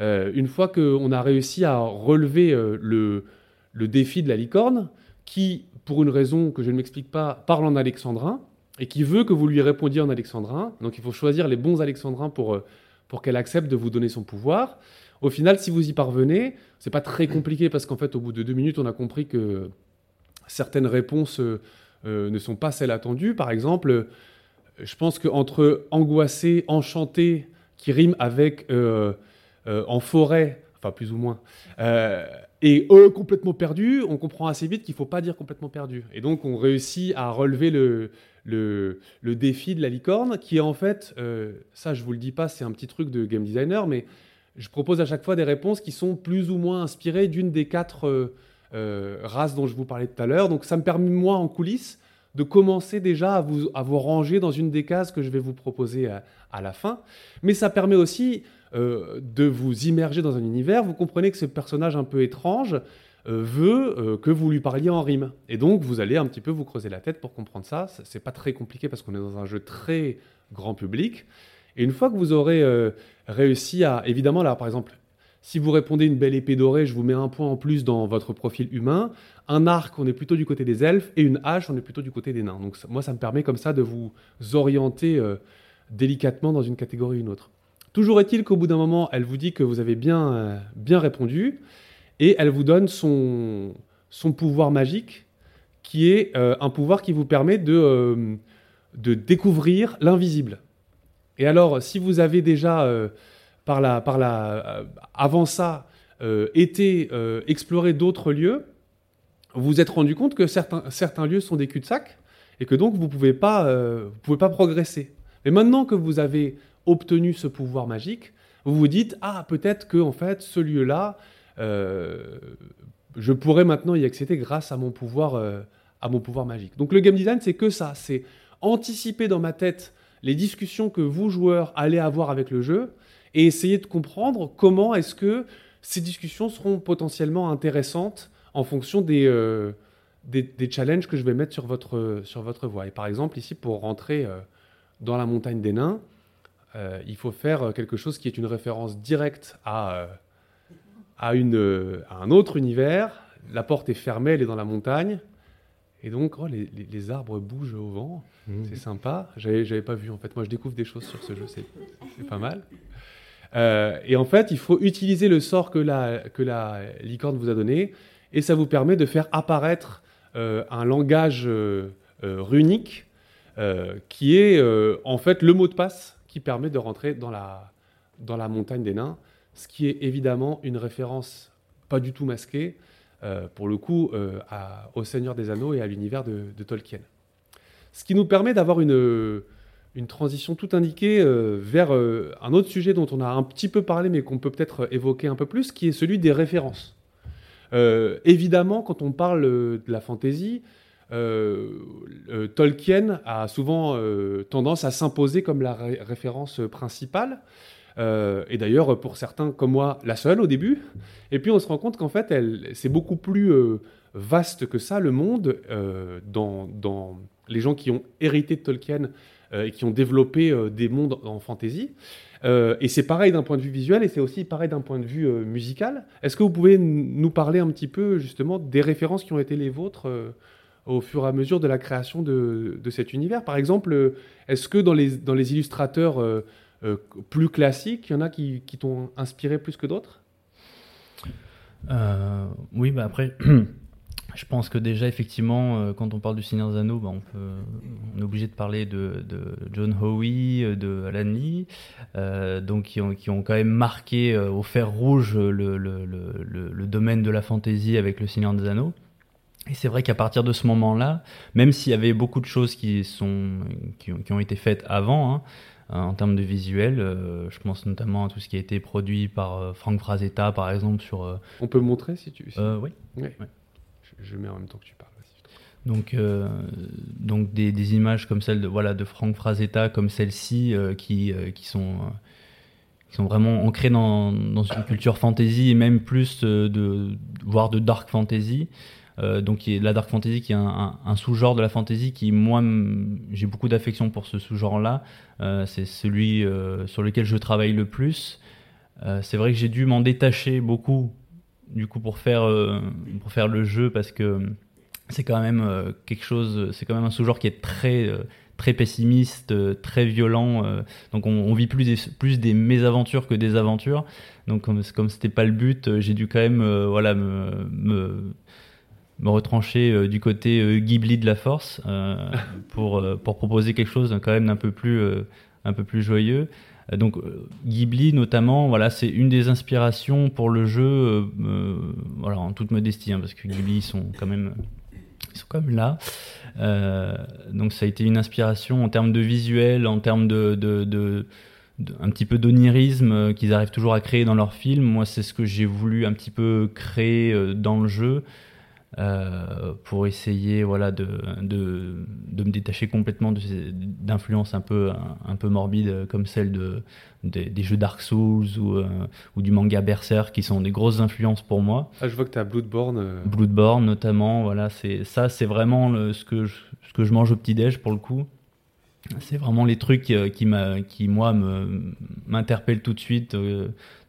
Euh, une fois qu'on a réussi à relever euh, le, le, défi de la licorne, qui, pour une raison que je ne m'explique pas, parle en alexandrin, et qui veut que vous lui répondiez en alexandrin, donc il faut choisir les bons alexandrins pour, euh, pour qu'elle accepte de vous donner son pouvoir, Au final, si vous y parvenez, c'est pas très compliqué parce qu'en fait, au bout de deux minutes, on a compris que certaines réponses euh, euh, ne sont pas celles attendues. Par exemple, je pense qu'entre angoissé, enchanté, qui rime avec en forêt, enfin plus ou moins, et eux complètement perdu, on comprend assez vite qu'il ne faut pas dire complètement perdu. Et donc on réussit à relever le, le, le défi de la licorne, qui est en fait, ça je vous le dis pas, c'est un petit truc de game designer, mais je propose à chaque fois des réponses qui sont plus ou moins inspirées d'une des quatre euh, euh, races dont je vous parlais tout à l'heure. Donc ça me permet, moi, en coulisses, de commencer déjà à vous, à vous ranger dans une des cases que je vais vous proposer à, la fin. Mais ça permet aussi euh, de vous immerger dans un univers. Vous comprenez que ce personnage un peu étrange veut que vous lui parliez en rime. Et donc, vous allez un petit peu vous creuser la tête pour comprendre ça. C'est pas très compliqué parce qu'on est dans un jeu très grand public. Et une fois que vous aurez euh, réussi à... Évidemment, là, par exemple, si vous répondez une belle épée dorée, je vous mets un point en plus dans votre profil humain. Un arc, on est plutôt du côté des elfes. Et une hache, on est plutôt du côté des nains. Donc moi, ça me permet comme ça de vous orienter euh, délicatement dans une catégorie ou une autre. Toujours est-il qu'au bout d'un moment, elle vous dit que vous avez bien, euh, bien répondu. Et elle vous donne son, son pouvoir magique, qui est un pouvoir qui vous permet de, de découvrir l'invisible. Et alors, si vous avez déjà, euh, par la, par la, euh, avant ça, euh, été explorer d'autres lieux, vous vous êtes rendu compte que certains, certains lieux sont des cul-de-sac et que donc vous ne pouvez, pas, pouvez pas progresser. Mais maintenant que vous avez obtenu ce pouvoir magique, vous vous dites ah peut-être que en fait ce lieu-là, je pourrais maintenant y accéder grâce à mon pouvoir, à mon pouvoir magique. Donc le game design c'est que ça, c'est anticiper dans ma tête les discussions que vous, joueurs, allez avoir avec le jeu et essayer de comprendre comment est-ce que ces discussions seront potentiellement intéressantes en fonction des, euh, des, challenges que je vais mettre sur votre, sur votre voie. Et par exemple, ici, pour rentrer euh, dans la montagne des nains, euh, il faut faire quelque chose qui est une référence directe à, à, une, à un autre univers. La porte est fermée, elle est dans la montagne. Et donc, oh, les, les, arbres bougent au vent. Mmh. C'est sympa. J'avais, j'avais pas vu, en fait. Moi, je découvre des choses sur ce jeu. C'est, pas mal. Euh, et en fait, il faut utiliser le sort que la, que la licorne vous a donné. Et ça vous permet de faire apparaître euh, un langage euh, runique qui est en fait le mot de passe qui permet de rentrer dans la, dans la montagne des nains. Ce qui est évidemment une référence pas du tout masquée euh, pour le coup, euh, au Seigneur des Anneaux et à l'univers de, Tolkien. Ce qui nous permet d'avoir une, une transition tout indiquée euh, vers un autre sujet dont on a un petit peu parlé, mais qu'on peut peut-être évoquer un peu plus, qui est celui des références. évidemment, quand on parle de la fantasy, Tolkien a souvent tendance à s'imposer comme la référence principale. Euh, et d'ailleurs, pour certains comme moi, la seule au début. Et puis on se rend compte qu'en fait, c'est beaucoup plus euh, vaste que ça, le monde, euh, dans, dans, les gens qui ont hérité de Tolkien et qui ont développé des mondes en fantasy. et c'est pareil d'un point de vue visuel et c'est aussi pareil d'un point de vue musical. Est-ce que vous pouvez nous parler un petit peu justement des références qui ont été les vôtres au fur et à mesure de la création de, cet univers Par exemple, est-ce que dans les, illustrateurs euh, plus classiques Il y en a qui, t'ont inspiré plus que d'autres? Euh, Oui, bah après, je pense que déjà, effectivement, euh, quand on parle du Seigneur des Anneaux, bah on, est obligé de parler de, John Howe, de Alan Lee, donc qui ont, quand même marqué au fer rouge le, domaine de la fantaisie avec le Seigneur des Anneaux. Et c'est vrai qu'à partir de ce moment-là, même s'il y avait beaucoup de choses qui, sont, qui, ont, qui ont été faites avant, hein, euh, en termes de visuel. Euh, je pense notamment à tout ce qui a été produit par euh, Frank Frazetta, par exemple, sur... On peut montrer si tu... veux. oui. Je, mets en même temps que tu parles. Donc, donc des, des, images comme celle de, voilà, de Frank Frazetta, comme celle-ci, qui, qui, sont, qui sont vraiment ancrées dans, dans une culture fantasy et même plus de, voire de dark fantasy. Euh, donc la dark fantasy qui est un, sous-genre de la fantasy qui moi j'ai beaucoup d'affection pour ce sous-genre-là. Euh, c'est celui euh, sur lequel je travaille le plus. c'est vrai que j'ai dû m'en détacher beaucoup du coup pour faire pour faire le jeu parce que c'est quand même quelque chose, c'est quand même un sous-genre qui est très très pessimiste, très violent. donc on, vit plus des, plus des mésaventures que des aventures. Donc comme comme c'était pas le but, j'ai dû quand même voilà me, me retrancher du côté Ghibli de la force pour pour proposer quelque chose quand même d'un peu plus un peu plus joyeux. Euh, donc euh, Ghibli notamment, voilà, c'est une des inspirations pour le jeu, euh, voilà, en toute modestie, hein, parce que Ghibli ils sont quand même, ils sont quand même là. donc ça a été une inspiration en termes de visuel, en termes de, de, un petit peu d'onirisme qu'ils arrivent toujours à créer dans leurs films. Moi, c'est ce que j'ai voulu un petit peu créer dans le jeu. Euh, pour essayer voilà, de, de, de, me détacher complètement d'influences un peu, un, peu morbides comme celle de, des jeux Dark Souls ou, euh, ou, du manga Berserk qui sont des grosses influences pour moi. Ah, je vois que tu as Bloodborne. Euh. Bloodborne notamment, voilà, ça c'est vraiment ce, que je, ce que je mange au petit-déj pour le coup. C'est vraiment les trucs qui, qui moi, m'interpellent tout de suite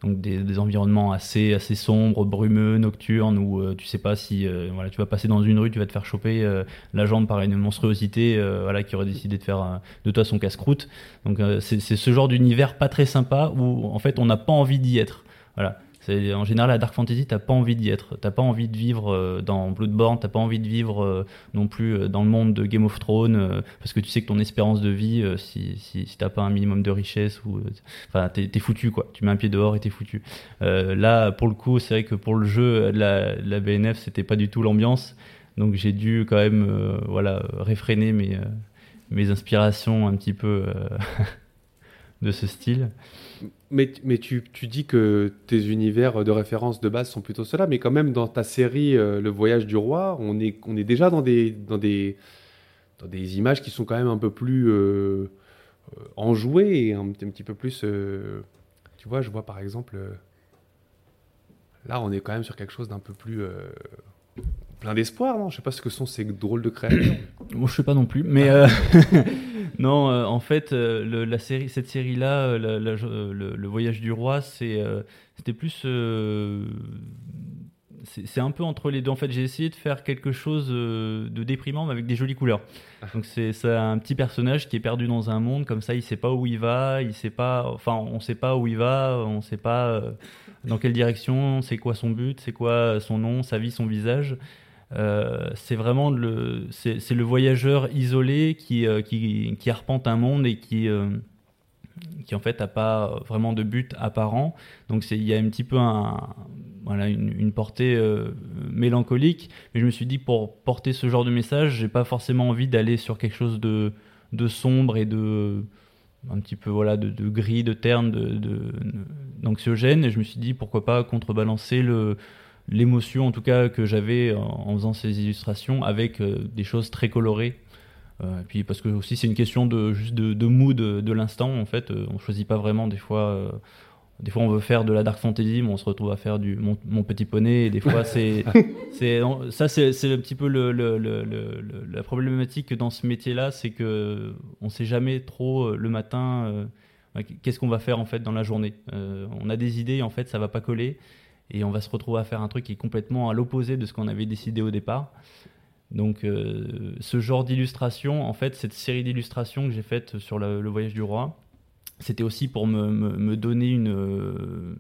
donc des, environnements assez assez sombres, brumeux, nocturnes où euh, tu sais pas si euh, voilà tu vas passer dans une rue, tu vas te faire choper euh, la jambe par une monstruosité voilà qui aurait décidé de faire de toi son casse-croûte. Donc c'est ce genre d'univers pas très sympa où en fait on n'a pas envie d'y être. Voilà en général, la Dark Fantasy, t'as pas envie d'y être. T'as pas envie de vivre euh, dans Bloodborne, t'as pas envie de vivre euh, non plus euh, dans le monde de Game of Thrones, parce que tu sais que ton espérance de vie, si, si, si t'as pas un minimum de richesse, ou, enfin, t'es, foutu, quoi. Tu mets un pied dehors et t'es foutu. là, pour le coup, c'est vrai que pour le jeu, la, la BNF, c'était pas du tout l'ambiance. Donc j'ai dû quand même voilà, réfréner mes, mes inspirations un petit peu de ce style. Mais, mais tu, tu, dis que tes univers de référence de base sont plutôt ceux-là, mais quand même dans ta série euh, Le Voyage du Roi, on est, on est déjà dans des, dans, des, dans des images qui sont quand même un peu plus euh, euh enjouées et un, petit peu plus... Euh, tu vois, je vois par exemple... là, on est quand même sur quelque chose d'un peu plus plein d'espoir, non? Je sais pas ce que sont ces drôles de créatures. Moi, je sais pas non plus, mais ah. non, euh, en fait, euh, la série, cette série-là, euh, le, Voyage du Roi, c'est, c'était plus, c'est, un peu entre les deux. En fait, j'ai essayé de faire quelque chose de déprimant, mais avec des jolies couleurs. Ah. Donc c'est, un petit personnage qui est perdu dans un monde comme ça, il sait pas où il va, il sait pas, enfin, on sait pas où il va, on sait pas dans quelle direction, c'est quoi son but, c'est quoi son nom, sa vie, son visage. Euh, c'est vraiment le, c'est, le voyageur isolé qui, euh, qui, qui, arpente un monde et qui, euh, qui en fait n'a pas vraiment de but apparent. Donc il y a un petit peu un, voilà, une, portée mélancolique. Mais je me suis dit pour porter ce genre de message, j'ai pas forcément envie d'aller sur quelque chose de, de sombre et de un petit peu voilà de gris, de terne, de, d'anxiogène. Et je me suis dit pourquoi pas contrebalancer le l'émotion en tout cas que j'avais en, faisant ces illustrations avec euh, des choses très colorées. Euh, puis parce que aussi c'est une question de juste de, mood de, l'instant en fait. Euh, on choisit pas vraiment des fois. des fois on veut faire de la dark fantasy, mais on se retrouve à faire du mon, petit poney. Et des fois c'est c'est ça c'est un petit peu le, le, le, la problématique dans ce métier-là, c'est que on sait jamais trop le matin qu'est-ce qu'on va faire en fait dans la journée. on a des idées en fait ça va pas coller et on va se retrouver à faire un truc qui est complètement à l'opposé de ce qu'on avait décidé au départ. Donc euh, ce genre d'illustration, en fait, cette série d'illustrations que j'ai faite sur le, voyage du roi, c'était aussi pour me, me, donner une, euh,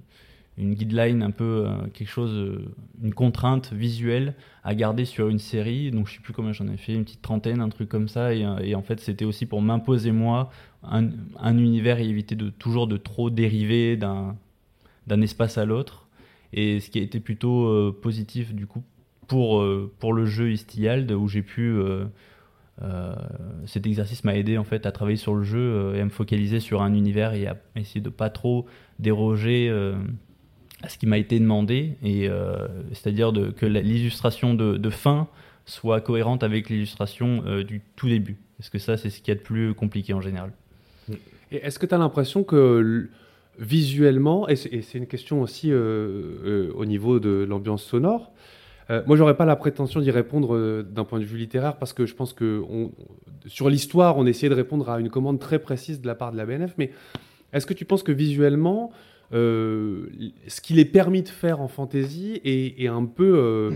une guideline, un peu euh, quelque chose, une contrainte visuelle à garder sur une série. Donc je sais plus combien j'en ai fait, une petite trentaine, un truc comme ça. Et, en fait, c'était aussi pour m'imposer moi un, un, univers et éviter de toujours de trop dériver d'un espace à l'autre. Et ce qui a été plutôt euh, positif du coup pour, euh, pour le jeu Istiald, où j'ai pu... Euh, cet exercice m'a aidé en fait à travailler sur le jeu et à me focaliser sur un univers et à essayer de pas trop déroger à ce qui m'a été demandé et c'est-à-dire que l'illustration de, fin soit cohérente avec l'illustration du tout début parce que ça c'est ce qui est de plus compliqué en général. Et est-ce que tu as l'impression que visuellement, et c'est une question aussi euh, euh, au niveau de l'ambiance sonore, euh, moi, j'aurais pas la prétention d'y répondre d'un point de vue littéraire parce que je pense que sur l'histoire, on essayait de répondre à une commande très précise de la part de la BNF. Mais est-ce que tu penses que visuellement, ce qu'il est permis de faire en fantasy est, est un peu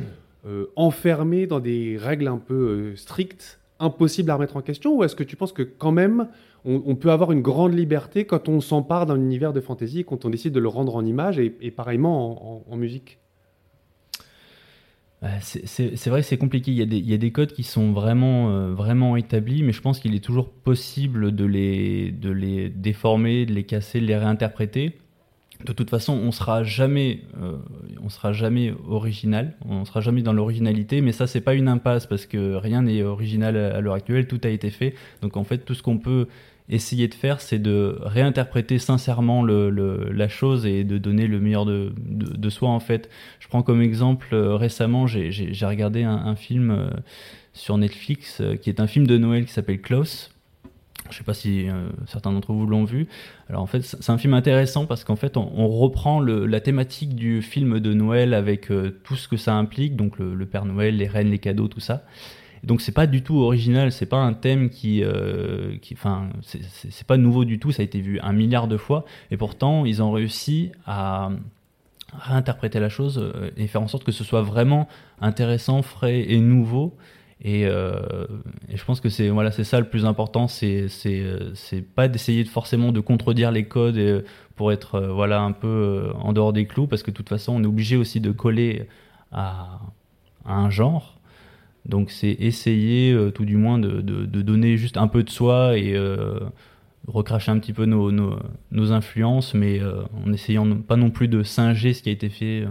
enfermé dans des règles un peu strictes impossible à remettre en question ou est-ce que tu penses que quand même on, peut avoir une grande liberté quand on s'empare d'un univers de fantasy, quand on décide de le rendre en image et, pareillement en, musique c'est vrai que c'est compliqué. Il y, a des, il y, a des, codes qui sont vraiment, euh, vraiment établis, mais je pense qu'il est toujours possible de les, de les déformer, de les casser, de les réinterpréter de toute façon, on sera jamais, euh, on sera jamais original, on sera jamais dans l'originalité, mais ça c'est pas une impasse parce que rien n'est original à, l'heure actuelle, tout a été fait. Donc en fait, tout ce qu'on peut essayer de faire, c'est de réinterpréter sincèrement la chose et de donner le meilleur de, soi en fait. Je prends comme exemple euh, récemment, j'ai regardé un, film euh, sur Netflix qui est un film de Noël qui s'appelle Klaus je ne sais pas si euh, certains d'entre vous l'ont vu. Alors en fait, c'est un film intéressant parce qu'en fait, on, reprend la thématique du film de Noël avec euh, tout ce que ça implique, donc le, Père Noël, les reines, les cadeaux, tout ça. Donc c'est pas du tout original, c'est pas un thème qui, euh, qui enfin, c'est pas nouveau du tout. Ça a été vu un milliard de fois, et pourtant ils ont réussi à réinterpréter la chose et faire en sorte que ce soit vraiment intéressant, frais et nouveau. Euh, et, je pense que c'est voilà, c'est ça le plus important, c'est c'est pas d'essayer de forcément de contredire les codes euh, pour être euh, voilà un peu en dehors des clous, parce que de toute façon on est obligé aussi de coller à, un genre. Donc c'est essayer tout du moins de, de, donner juste un peu de soi et recracher un petit peu nos, nos, influences, mais en essayant pas non plus de singer ce qui a été fait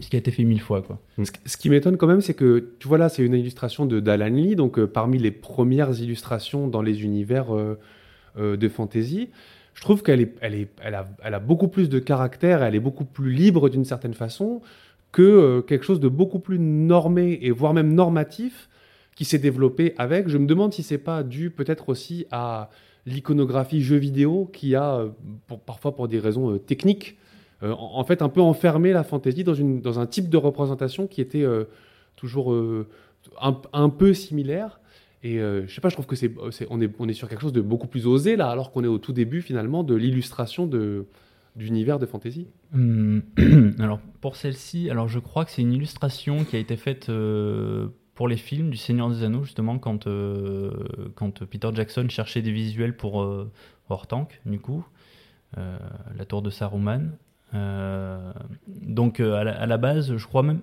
ce qui a été fait mille fois. Quoi. Ce, qui m'étonne quand même, c'est que, tu vois là, c'est une illustration de d'Alan Lee, donc euh, parmi les premières illustrations dans les univers euh, euh, de fantasy. Je trouve qu'elle est, elle est, elle a, elle a, beaucoup plus de caractère, elle est beaucoup plus libre d'une certaine façon que quelque chose de beaucoup plus normé et voire même normatif qui s'est développé avec. Je me demande si c'est pas dû peut-être aussi à l'iconographie jeu vidéo qui a, pour, parfois pour des raisons techniques, euh, en, fait un peu enfermer la fantaisie dans, un type de représentation qui était euh, toujours euh, un, peu similaire. Et je sais pas, je trouve que c'est, on, est, on est sur quelque chose de beaucoup plus osé là, alors qu'on est au tout début finalement de l'illustration de, d'univers de fantasy hum, Alors pour celle-ci, alors je crois que c'est une illustration qui a été faite pour les films du Seigneur des Anneaux justement quand quand Peter Jackson cherchait des visuels pour War Tank du coup, la tour de Saruman. Euh, donc euh, à la, base, je crois même,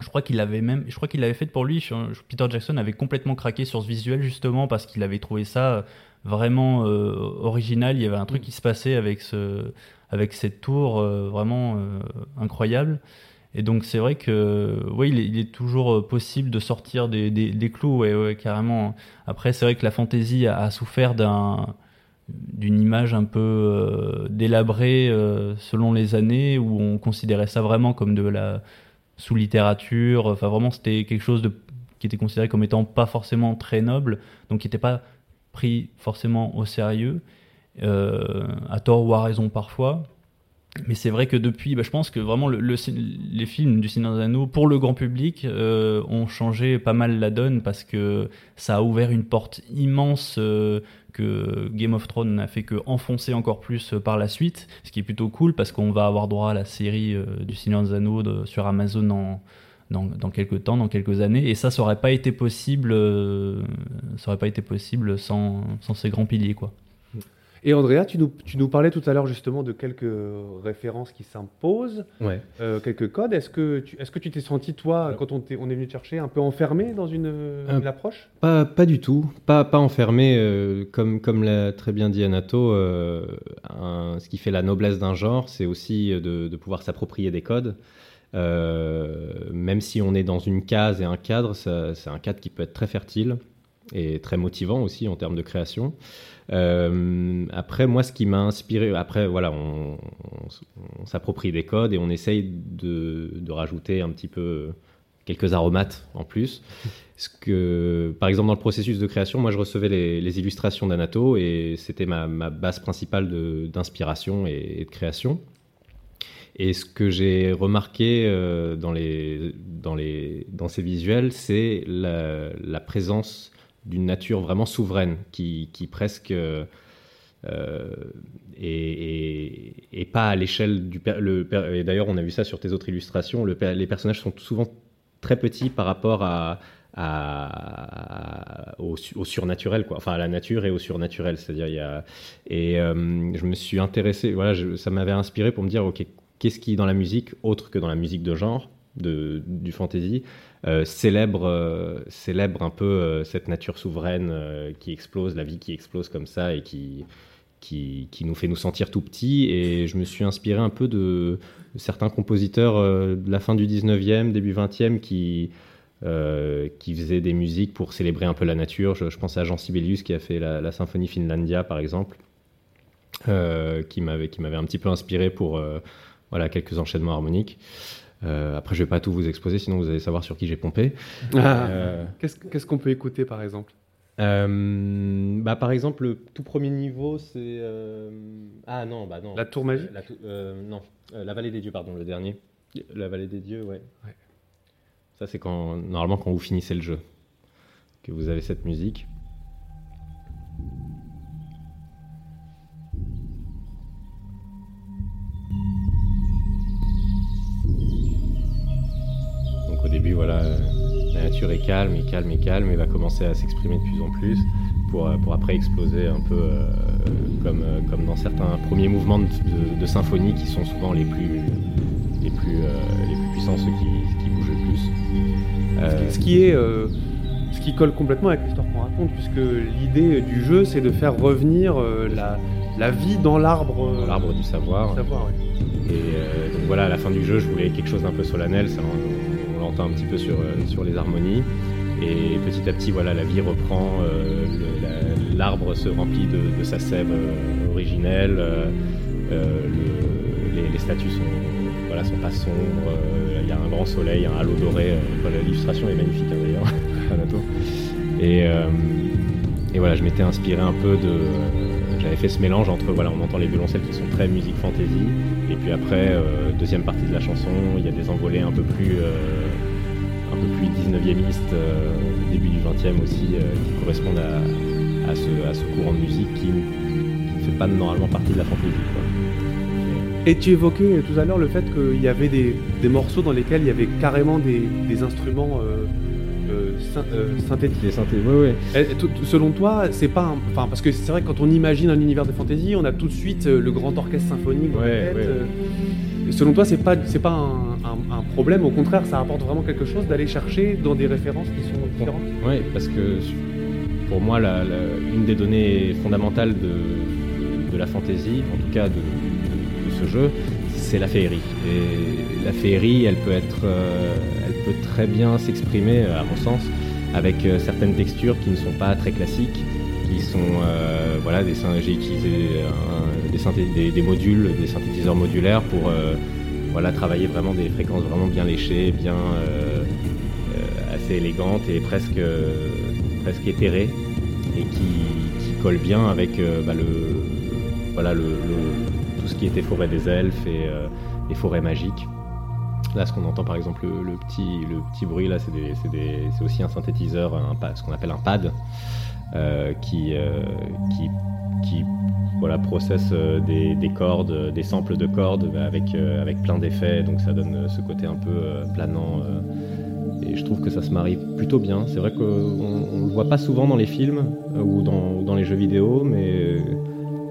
je crois qu'il avait même, je crois qu'il l'avait fait pour lui. Peter Jackson avait complètement craqué sur ce visuel justement parce qu'il avait trouvé ça vraiment euh, original. Il y avait un truc qui se passait avec ce, avec cette tour vraiment incroyable. Et donc c'est vrai que oui, il est, toujours possible de sortir des, clous, ouais, carrément. Après, c'est vrai que la fantaisie a souffert d'un d'une image un peu euh, délabrée euh, selon les années où on considérait ça vraiment comme de la sous-littérature. Enfin, vraiment, c'était quelque chose qui était considéré comme étant pas forcément très noble, donc qui n'était pas pris forcément au sérieux, euh, à tort ou à raison parfois. Mais c'est vrai que depuis, bah, je pense que vraiment le, les films du Seigneur des Anneaux pour le grand public ont changé pas mal la donne parce que ça a ouvert une porte immense que Game of Thrones n'a fait que enfoncer encore plus euh, par la suite, ce qui est plutôt cool parce qu'on va avoir droit à la série euh, du Seigneur des Anneaux sur Amazon dans, quelques temps, dans quelques années, et ça, ça aurait pas été possible, euh, ça aurait pas été possible sans, sans ces grands piliers, quoi. Et Andrea, tu nous, tu nous parlais tout à l'heure justement de quelques références qui s'imposent, ouais. euh, quelques codes. Est-ce que tu est-ce que tu t'es senti, toi, quand on, on, est venu te chercher, un peu enfermé dans une, euh, approche? Pas, pas du tout. Pas, pas enfermé, euh, comme, comme l'a très bien dit Anato. Euh, ce qui fait la noblesse d'un genre, c'est aussi de, de pouvoir s'approprier des codes. même si on est dans une case et un cadre, c'est un cadre qui peut être très fertile et très motivant aussi en termes de création. Euh, après, moi, ce qui m'a inspiré, après, voilà, on, s'approprie des codes et on essaye de, rajouter un petit peu quelques aromates en plus. Par exemple, dans le processus de création, moi, je recevais les, illustrations d'Anato et c'était ma, base principale d'inspiration et, de création. Et ce que j'ai remarqué euh, dans, ces visuels, c'est la, présence d'une nature vraiment souveraine qui, presque euh, euh et, pas à l'échelle du et d'ailleurs on a vu ça sur tes autres illustrations le, les personnages sont souvent très petits par rapport à, au, surnaturel, quoi. Enfin, à la nature et au surnaturel. C'est-à-dire, il y a. Et euh, je me suis intéressé, voilà, ça m'avait inspiré pour me dire, OK, qu'est-ce qui, dans la musique, autre que dans la musique de genre, du fantasy, euh, célèbre, euh, célèbre un peu cette nature souveraine qui explose, la vie qui explose comme ça et qui, qui, qui, nous fait nous sentir tout petits. Et je me suis inspiré un peu de, certains compositeurs de la fin du 19e, début 20e qui euh, qui faisait des musiques pour célébrer un peu la nature. Je, je pense à Jean Sibelius qui a fait la, symphonie Finlandia, par exemple, euh, qui m'avait un petit peu inspiré pour euh, voilà, quelques enchaînements harmoniques. Après, je vais pas tout vous exposer, sinon vous allez savoir sur qui j'ai pompé. Ah. Qu'est-ce qu'on peut écouter, par exemple? Bah, par exemple, le tout premier niveau, c'est. Ah non, bah non. La tour magique Non, la vallée des dieux, pardon, le dernier. La vallée des dieux, ouais. ouais. Ça, c'est quand, normalement quand vous finissez le jeu, que vous avez cette musique. Début, voilà, la nature est calme et calme et calme et va commencer à s'exprimer de plus en plus pour, euh, pour après exploser un peu euh, comme, euh, comme dans certains premiers mouvements de, symphonie qui sont souvent les plus, les plus, les plus puissants, ceux qui, qui bougent le plus. Euh, ce qui est euh, ce qui colle complètement avec l'histoire qu'on raconte, puisque l'idée du jeu, c'est de faire revenir euh, la, la, vie dans l'arbre. l'arbre du savoir. Et donc voilà, à la fin du jeu, je voulais quelque chose d'un peu solennel, ça, un petit peu sur, sur les harmonies. Et petit à petit, voilà, la vie reprend, l'arbre se remplit de, sa sève originelle, les, statues sont, voilà, sont pas sombres, il y a un grand soleil, un halo doré. Euh, l'illustration est magnifique hein, d'ailleurs, et, euh, et, voilà, je m'étais inspiré un peu de. Euh, j'avais fait ce mélange entre, voilà, on entend les violoncelles qui sont très musique fantasy, et puis après, deuxième partie de la chanson, il y a des envolées un peu plus peu plus 19e début du 20e aussi, qui correspondent à, à, ce, à, ce, courant de musique qui ne fait pas normalement partie de la fantasy. Et tu évoquais tout à l'heure le fait qu'il y avait des, morceaux dans lesquels il y avait carrément des, instruments euh, euh, euh, synthétiques. Des synthés, oui, oui. selon toi, c'est pas. Enfin, parce que c'est vrai que quand on imagine un univers de fantasy, on a tout de suite le grand orchestre symphonique ouais, tête. selon toi, c'est pas, c'est pas un, problème. Au contraire, ça apporte vraiment quelque chose d'aller chercher dans des références qui sont différentes. Oui, parce que pour moi, une des données fondamentales de, la fantasy, en tout cas de ce jeu, c'est la féerie. Et la féerie, elle peut être, euh, elle peut très bien s'exprimer, à mon sens, avec euh, certaines textures qui ne sont pas très classiques, qui sont, euh, voilà, des j'ai utilisé des, modules, des synthétiseurs modulaires pour, voilà, travailler vraiment des fréquences vraiment bien léchées, bien assez élégantes et presque, presque éthérées, et qui, collent bien avec bah, le, voilà, le ce qui était forêt des elfes et, euh, et forêt magique. Là, ce qu'on entend par exemple, le, petit, bruit, là, c'est aussi un synthétiseur, un, ce qu'on appelle un pad, euh, euh, qui voilà, processe des, des, cordes, des samples de cordes avec, avec plein d'effets, donc ça donne ce côté un peu planant. et je trouve que ça se marie plutôt bien. C'est vrai qu'on ne le voit pas souvent dans les films ou dans, dans les jeux vidéo, mais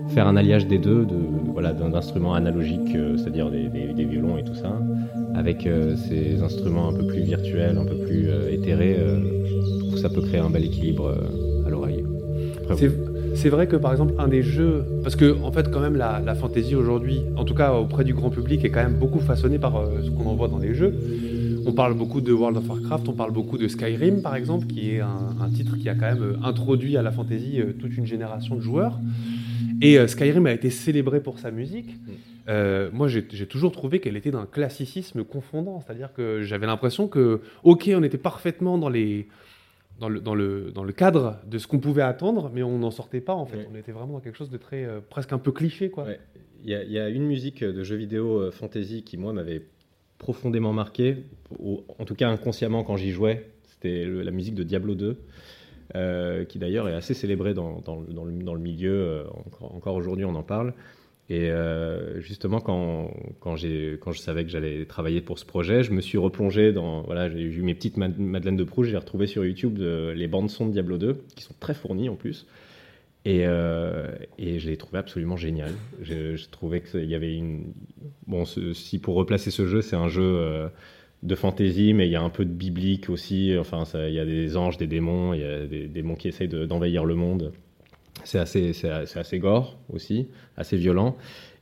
faire un alliage des deux, de, voilà, d'instruments analogiques, euh, c'est-à-dire des, des, violons et tout ça, avec euh, ces instruments un peu plus virtuels, un peu plus euh, éthérés, je trouve que ça peut créer un bel équilibre à l'oreille. C'est vrai que par exemple un des jeux, parce que en fait quand même la, la fantasy aujourd'hui, en tout cas auprès du grand public, est quand même beaucoup façonnée par ce qu'on en voit dans les jeux. On parle beaucoup de World of Warcraft, on parle beaucoup de Skyrim par exemple, qui est un, un titre qui a quand même introduit à la fantasy toute une génération de joueurs. Et euh, Skyrim a été célébré pour sa musique. Mm. Euh, moi, j'ai toujours trouvé qu'elle était d'un classicisme confondant. C'est-à-dire que j'avais l'impression que, ok, on était parfaitement dans, les, dans, le, dans, le, dans le cadre de ce qu'on pouvait attendre, mais on n'en sortait pas, en fait. On était vraiment dans quelque chose de très, euh, presque un peu cliché, quoi. Il y, y, a une musique de jeu vidéo fantasy qui, moi, m'avait profondément marqué, en tout cas inconsciemment quand j'y jouais. C'était la musique de Diablo 2. Euh, qui d'ailleurs est assez célébré dans, dans, le, dans le, milieu, euh, encore, encore aujourd'hui on en parle. Et euh, justement, quand, quand, quand je savais que j'allais travailler pour ce projet, je me suis replongé dans. Voilà, j'ai eu mes petites Madeleine de Proust, j'ai retrouvé sur YouTube les bandes son de Diablo 2, qui sont très fournies en plus. Et, euh, et je l'ai trouvé absolument génial. Je, je trouvais qu'il y avait une. Bon, si pour replacer ce jeu, c'est un jeu euh, de fantasy, mais il y a un peu de biblique aussi. Enfin, il y a des anges, des démons, il y a des démons qui essayent d'envahir le monde. C'est assez, assez gore aussi, assez violent.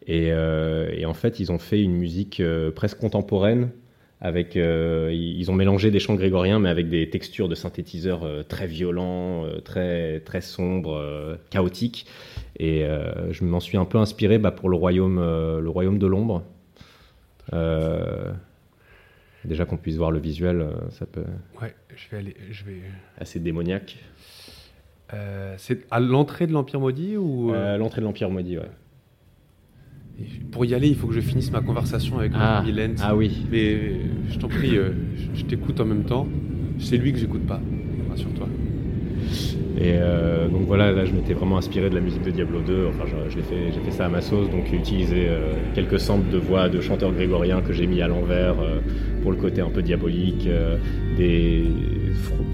Et, euh, et, en fait, ils ont fait une musique euh, presque contemporaine. Avec, euh, ils ont mélangé des chants grégoriens, mais avec des textures de synthétiseurs très violents, très, très sombres, chaotiques. Et je m'en suis un peu inspiré bah, pour le royaume, le royaume de l'ombre. déjà qu'on puisse voir le visuel, ça peut. Ouais, je vais aller, je vais. Assez démoniaque. Euh, c'est à l'entrée de l'Empire maudit ou euh euh, L'entrée de l'Empire maudit, ouais. pour y aller, il faut que je finisse ma conversation avec ah, Mylène. Ah oui. Mais je t'en prie, je, t'écoute en même temps. C'est lui que j'écoute pas, rassure-toi. Et donc voilà, là je m'étais vraiment inspiré de la musique de Diablo 2. Enfin, j'ai fait, fait ça à ma sauce, donc utilisé quelques samples de voix de chanteurs grégoriens que j'ai mis à l'envers pour le côté un peu diabolique,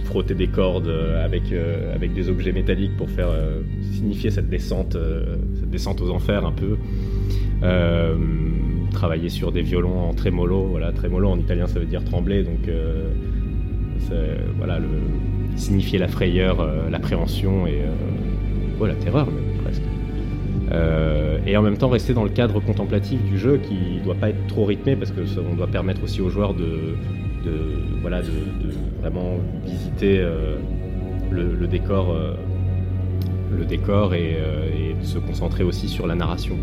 frotter des cordes euh, avec, euh, avec des objets métalliques pour faire euh, signifier cette descente, cette descente aux enfers un peu. travailler sur des violons en trémolo, voilà, trémolo en italien ça veut dire trembler, donc voilà, le, signifier la frayeur, l'appréhension et la terreur presque. et en même temps rester dans le cadre contemplatif du jeu qui doit pas être trop rythmé parce que ça, on doit permettre aussi aux joueurs de, de, voilà, de, vraiment visiter euh, le, décor, euh, le décor et, euh, et, de se concentrer aussi sur la narration.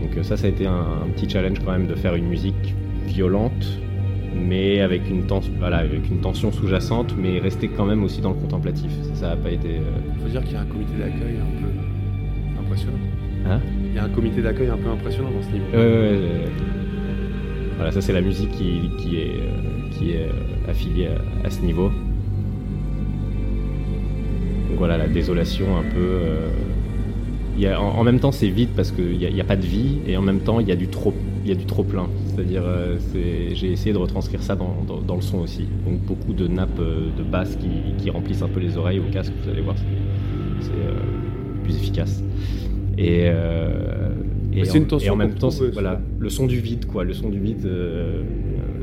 Donc ça, ça a été un, petit challenge quand même de faire une musique violente, mais avec une, voilà, avec une tension sous-jacente, mais rester quand même aussi dans le contemplatif. Ça n'a pas été. Il faut dire qu'il y a un comité d'accueil un peu impressionnant. Hein Il y a un comité d'accueil un peu impressionnant dans ce niveau. voilà, ça c'est la musique qui, qui est qui est euh, affilié à, ce niveau. Donc voilà, la désolation un peu. Euh, y a, en, même temps, c'est vide parce qu'il n'y a, a, pas de vie, et en même temps, il y a du trop, il y a du trop plein. C'est-à-dire, euh, j'ai essayé de retranscrire ça dans, dans, le son aussi. Donc beaucoup de nappes de basse qui, qui, remplissent un peu les oreilles au casque. Vous allez voir, c'est plus efficace. Et, et, en, et en, même temps, voilà, le son du vide, quoi, le son du vide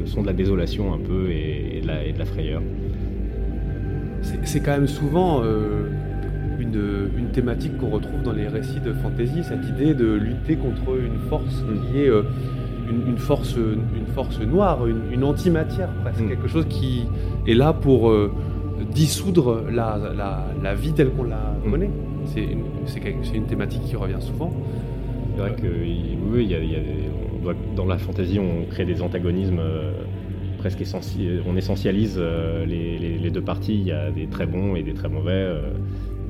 son de la désolation un peu et, de, la, frayeur. C'est quand même souvent une, thématique qu'on retrouve dans les récits de fantasy, cette idée de lutter contre une force mm. qui est euh, une, force, une force noire, une, antimatière presque, mm. quelque chose qui est là pour euh, dissoudre la, la, vie telle qu'on la mm. connaît. C'est une, une, thématique qui revient souvent. C'est vrai que oui, il y a, y a dans la fantasy, on crée des antagonismes euh, presque essentiels. On essentialise euh, les, deux parties. Il y a des très bons et des très mauvais. Euh,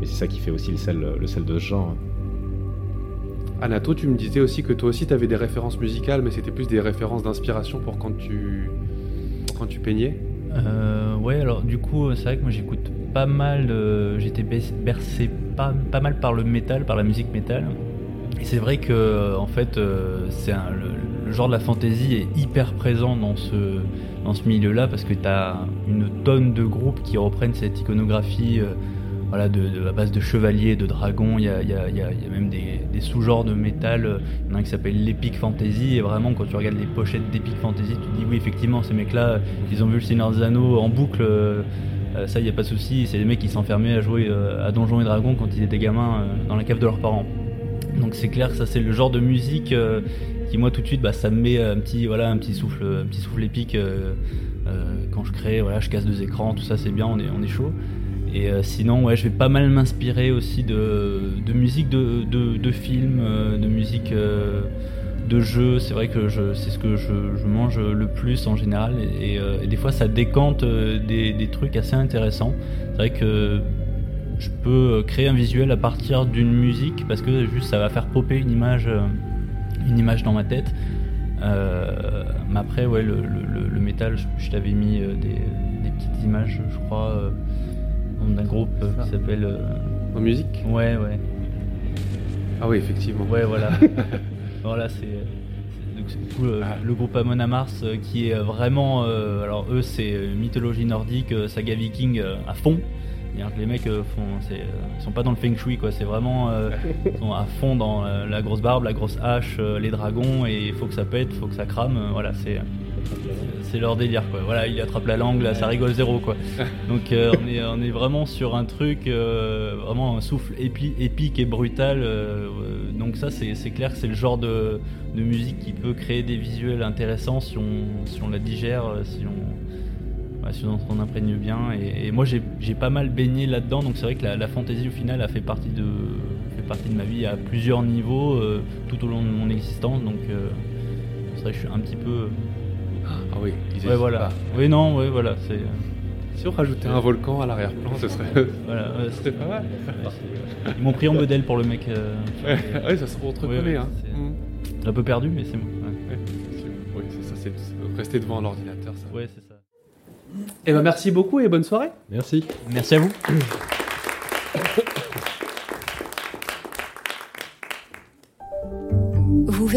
et c'est ça qui fait aussi le sel, le sel de ce genre. Anato, tu me disais aussi que toi aussi tu avais des références musicales, mais c'était plus des références d'inspiration pour quand tu, quand tu peignais Ouais, alors du coup, c'est vrai que moi j'écoute pas mal, j'étais bercé pas, pas mal par le métal, par la musique métal. Et c'est vrai que en fait, euh, c'est le, genre de la fantasy est hyper présent dans ce, dans ce milieu-là parce que tu as une tonne de groupes qui reprennent cette iconographie euh, voilà, de, de, base de chevaliers, de dragons. Il y a, même des, sous-genres de métal. Il y en a un qui s'appelle l'Epic Fantasy. Et vraiment, quand tu regardes les pochettes d'Epic Fantasy, tu te dis oui, effectivement, ces mecs-là, ils ont vu le Seigneur des Anneaux en boucle. Euh, ça, il n'y a pas de souci. C'est des mecs qui s'enfermaient à jouer à Donjons et Dragons quand ils étaient gamins dans la cave de leurs parents. Donc c'est clair que ça c'est le genre de musique euh, qui moi tout de suite bah, ça me met un petit voilà un petit souffle un petit souffle épique euh, euh, quand je crée voilà je casse deux écrans tout ça c'est bien on est chaud et sinon ouais je vais pas mal m'inspirer aussi de, de musique de, de, films de musique de jeux. C'est vrai que c'est ce que je, mange le plus en général. Et, des fois ça décante des, des trucs assez intéressants. C'est vrai que je peux créer un visuel à partir d'une musique parce que juste ça va faire popper une image, euh, une image dans ma tête. Euh, mais après, ouais, le, métal, je, t'avais mis euh, des, petites images, je crois, d'un groupe qui s'appelle. En musique Ouais, ouais. Ah oui, effectivement. Ouais, voilà. voilà, c'est le, groupe Amon Mars qui est vraiment. alors, eux, c'est mythologie nordique, saga viking à fond. Les mecs font, sont pas dans le feng shui, quoi. C'est vraiment sont à fond dans la grosse barbe, la grosse hache, les dragons, et il faut que ça pète, il faut que ça crame. voilà, c'est c'est leur délire quoi. Voilà, il attrape la langue, là ça rigole zéro quoi. Donc euh, on, est, on est vraiment sur un truc, euh, vraiment un souffle épique et brutal. Euh, donc ça c'est clair que c'est le genre de, musique qui peut créer des visuels intéressants si on, si on la digère, si on, si on s'en imprègne bien. Et, moi j'ai pas mal baigné là-dedans, donc c'est vrai que la, la fantasy au final a fait partie de, fait partie de ma vie à plusieurs niveaux tout au long de mon existence. Donc c'est vrai que je suis un petit peu ah oui, ouais, voilà. Oui, non, oui, voilà. C'est... Euh, si on rajoutait un volcan à l'arrière-plan, ce serait, voilà, serait pas mal. Ils m'ont pris en modèle pour le mec. Euh... Ouais, ça se reconnaît. hein. C'est un peu perdu, mais c'est bon. Oui, c'est ça, c'est rester devant l'ordinateur. Ça. Ouais, c'est ça. Eh ben, merci beaucoup et bonne soirée. Merci. Merci à. Vous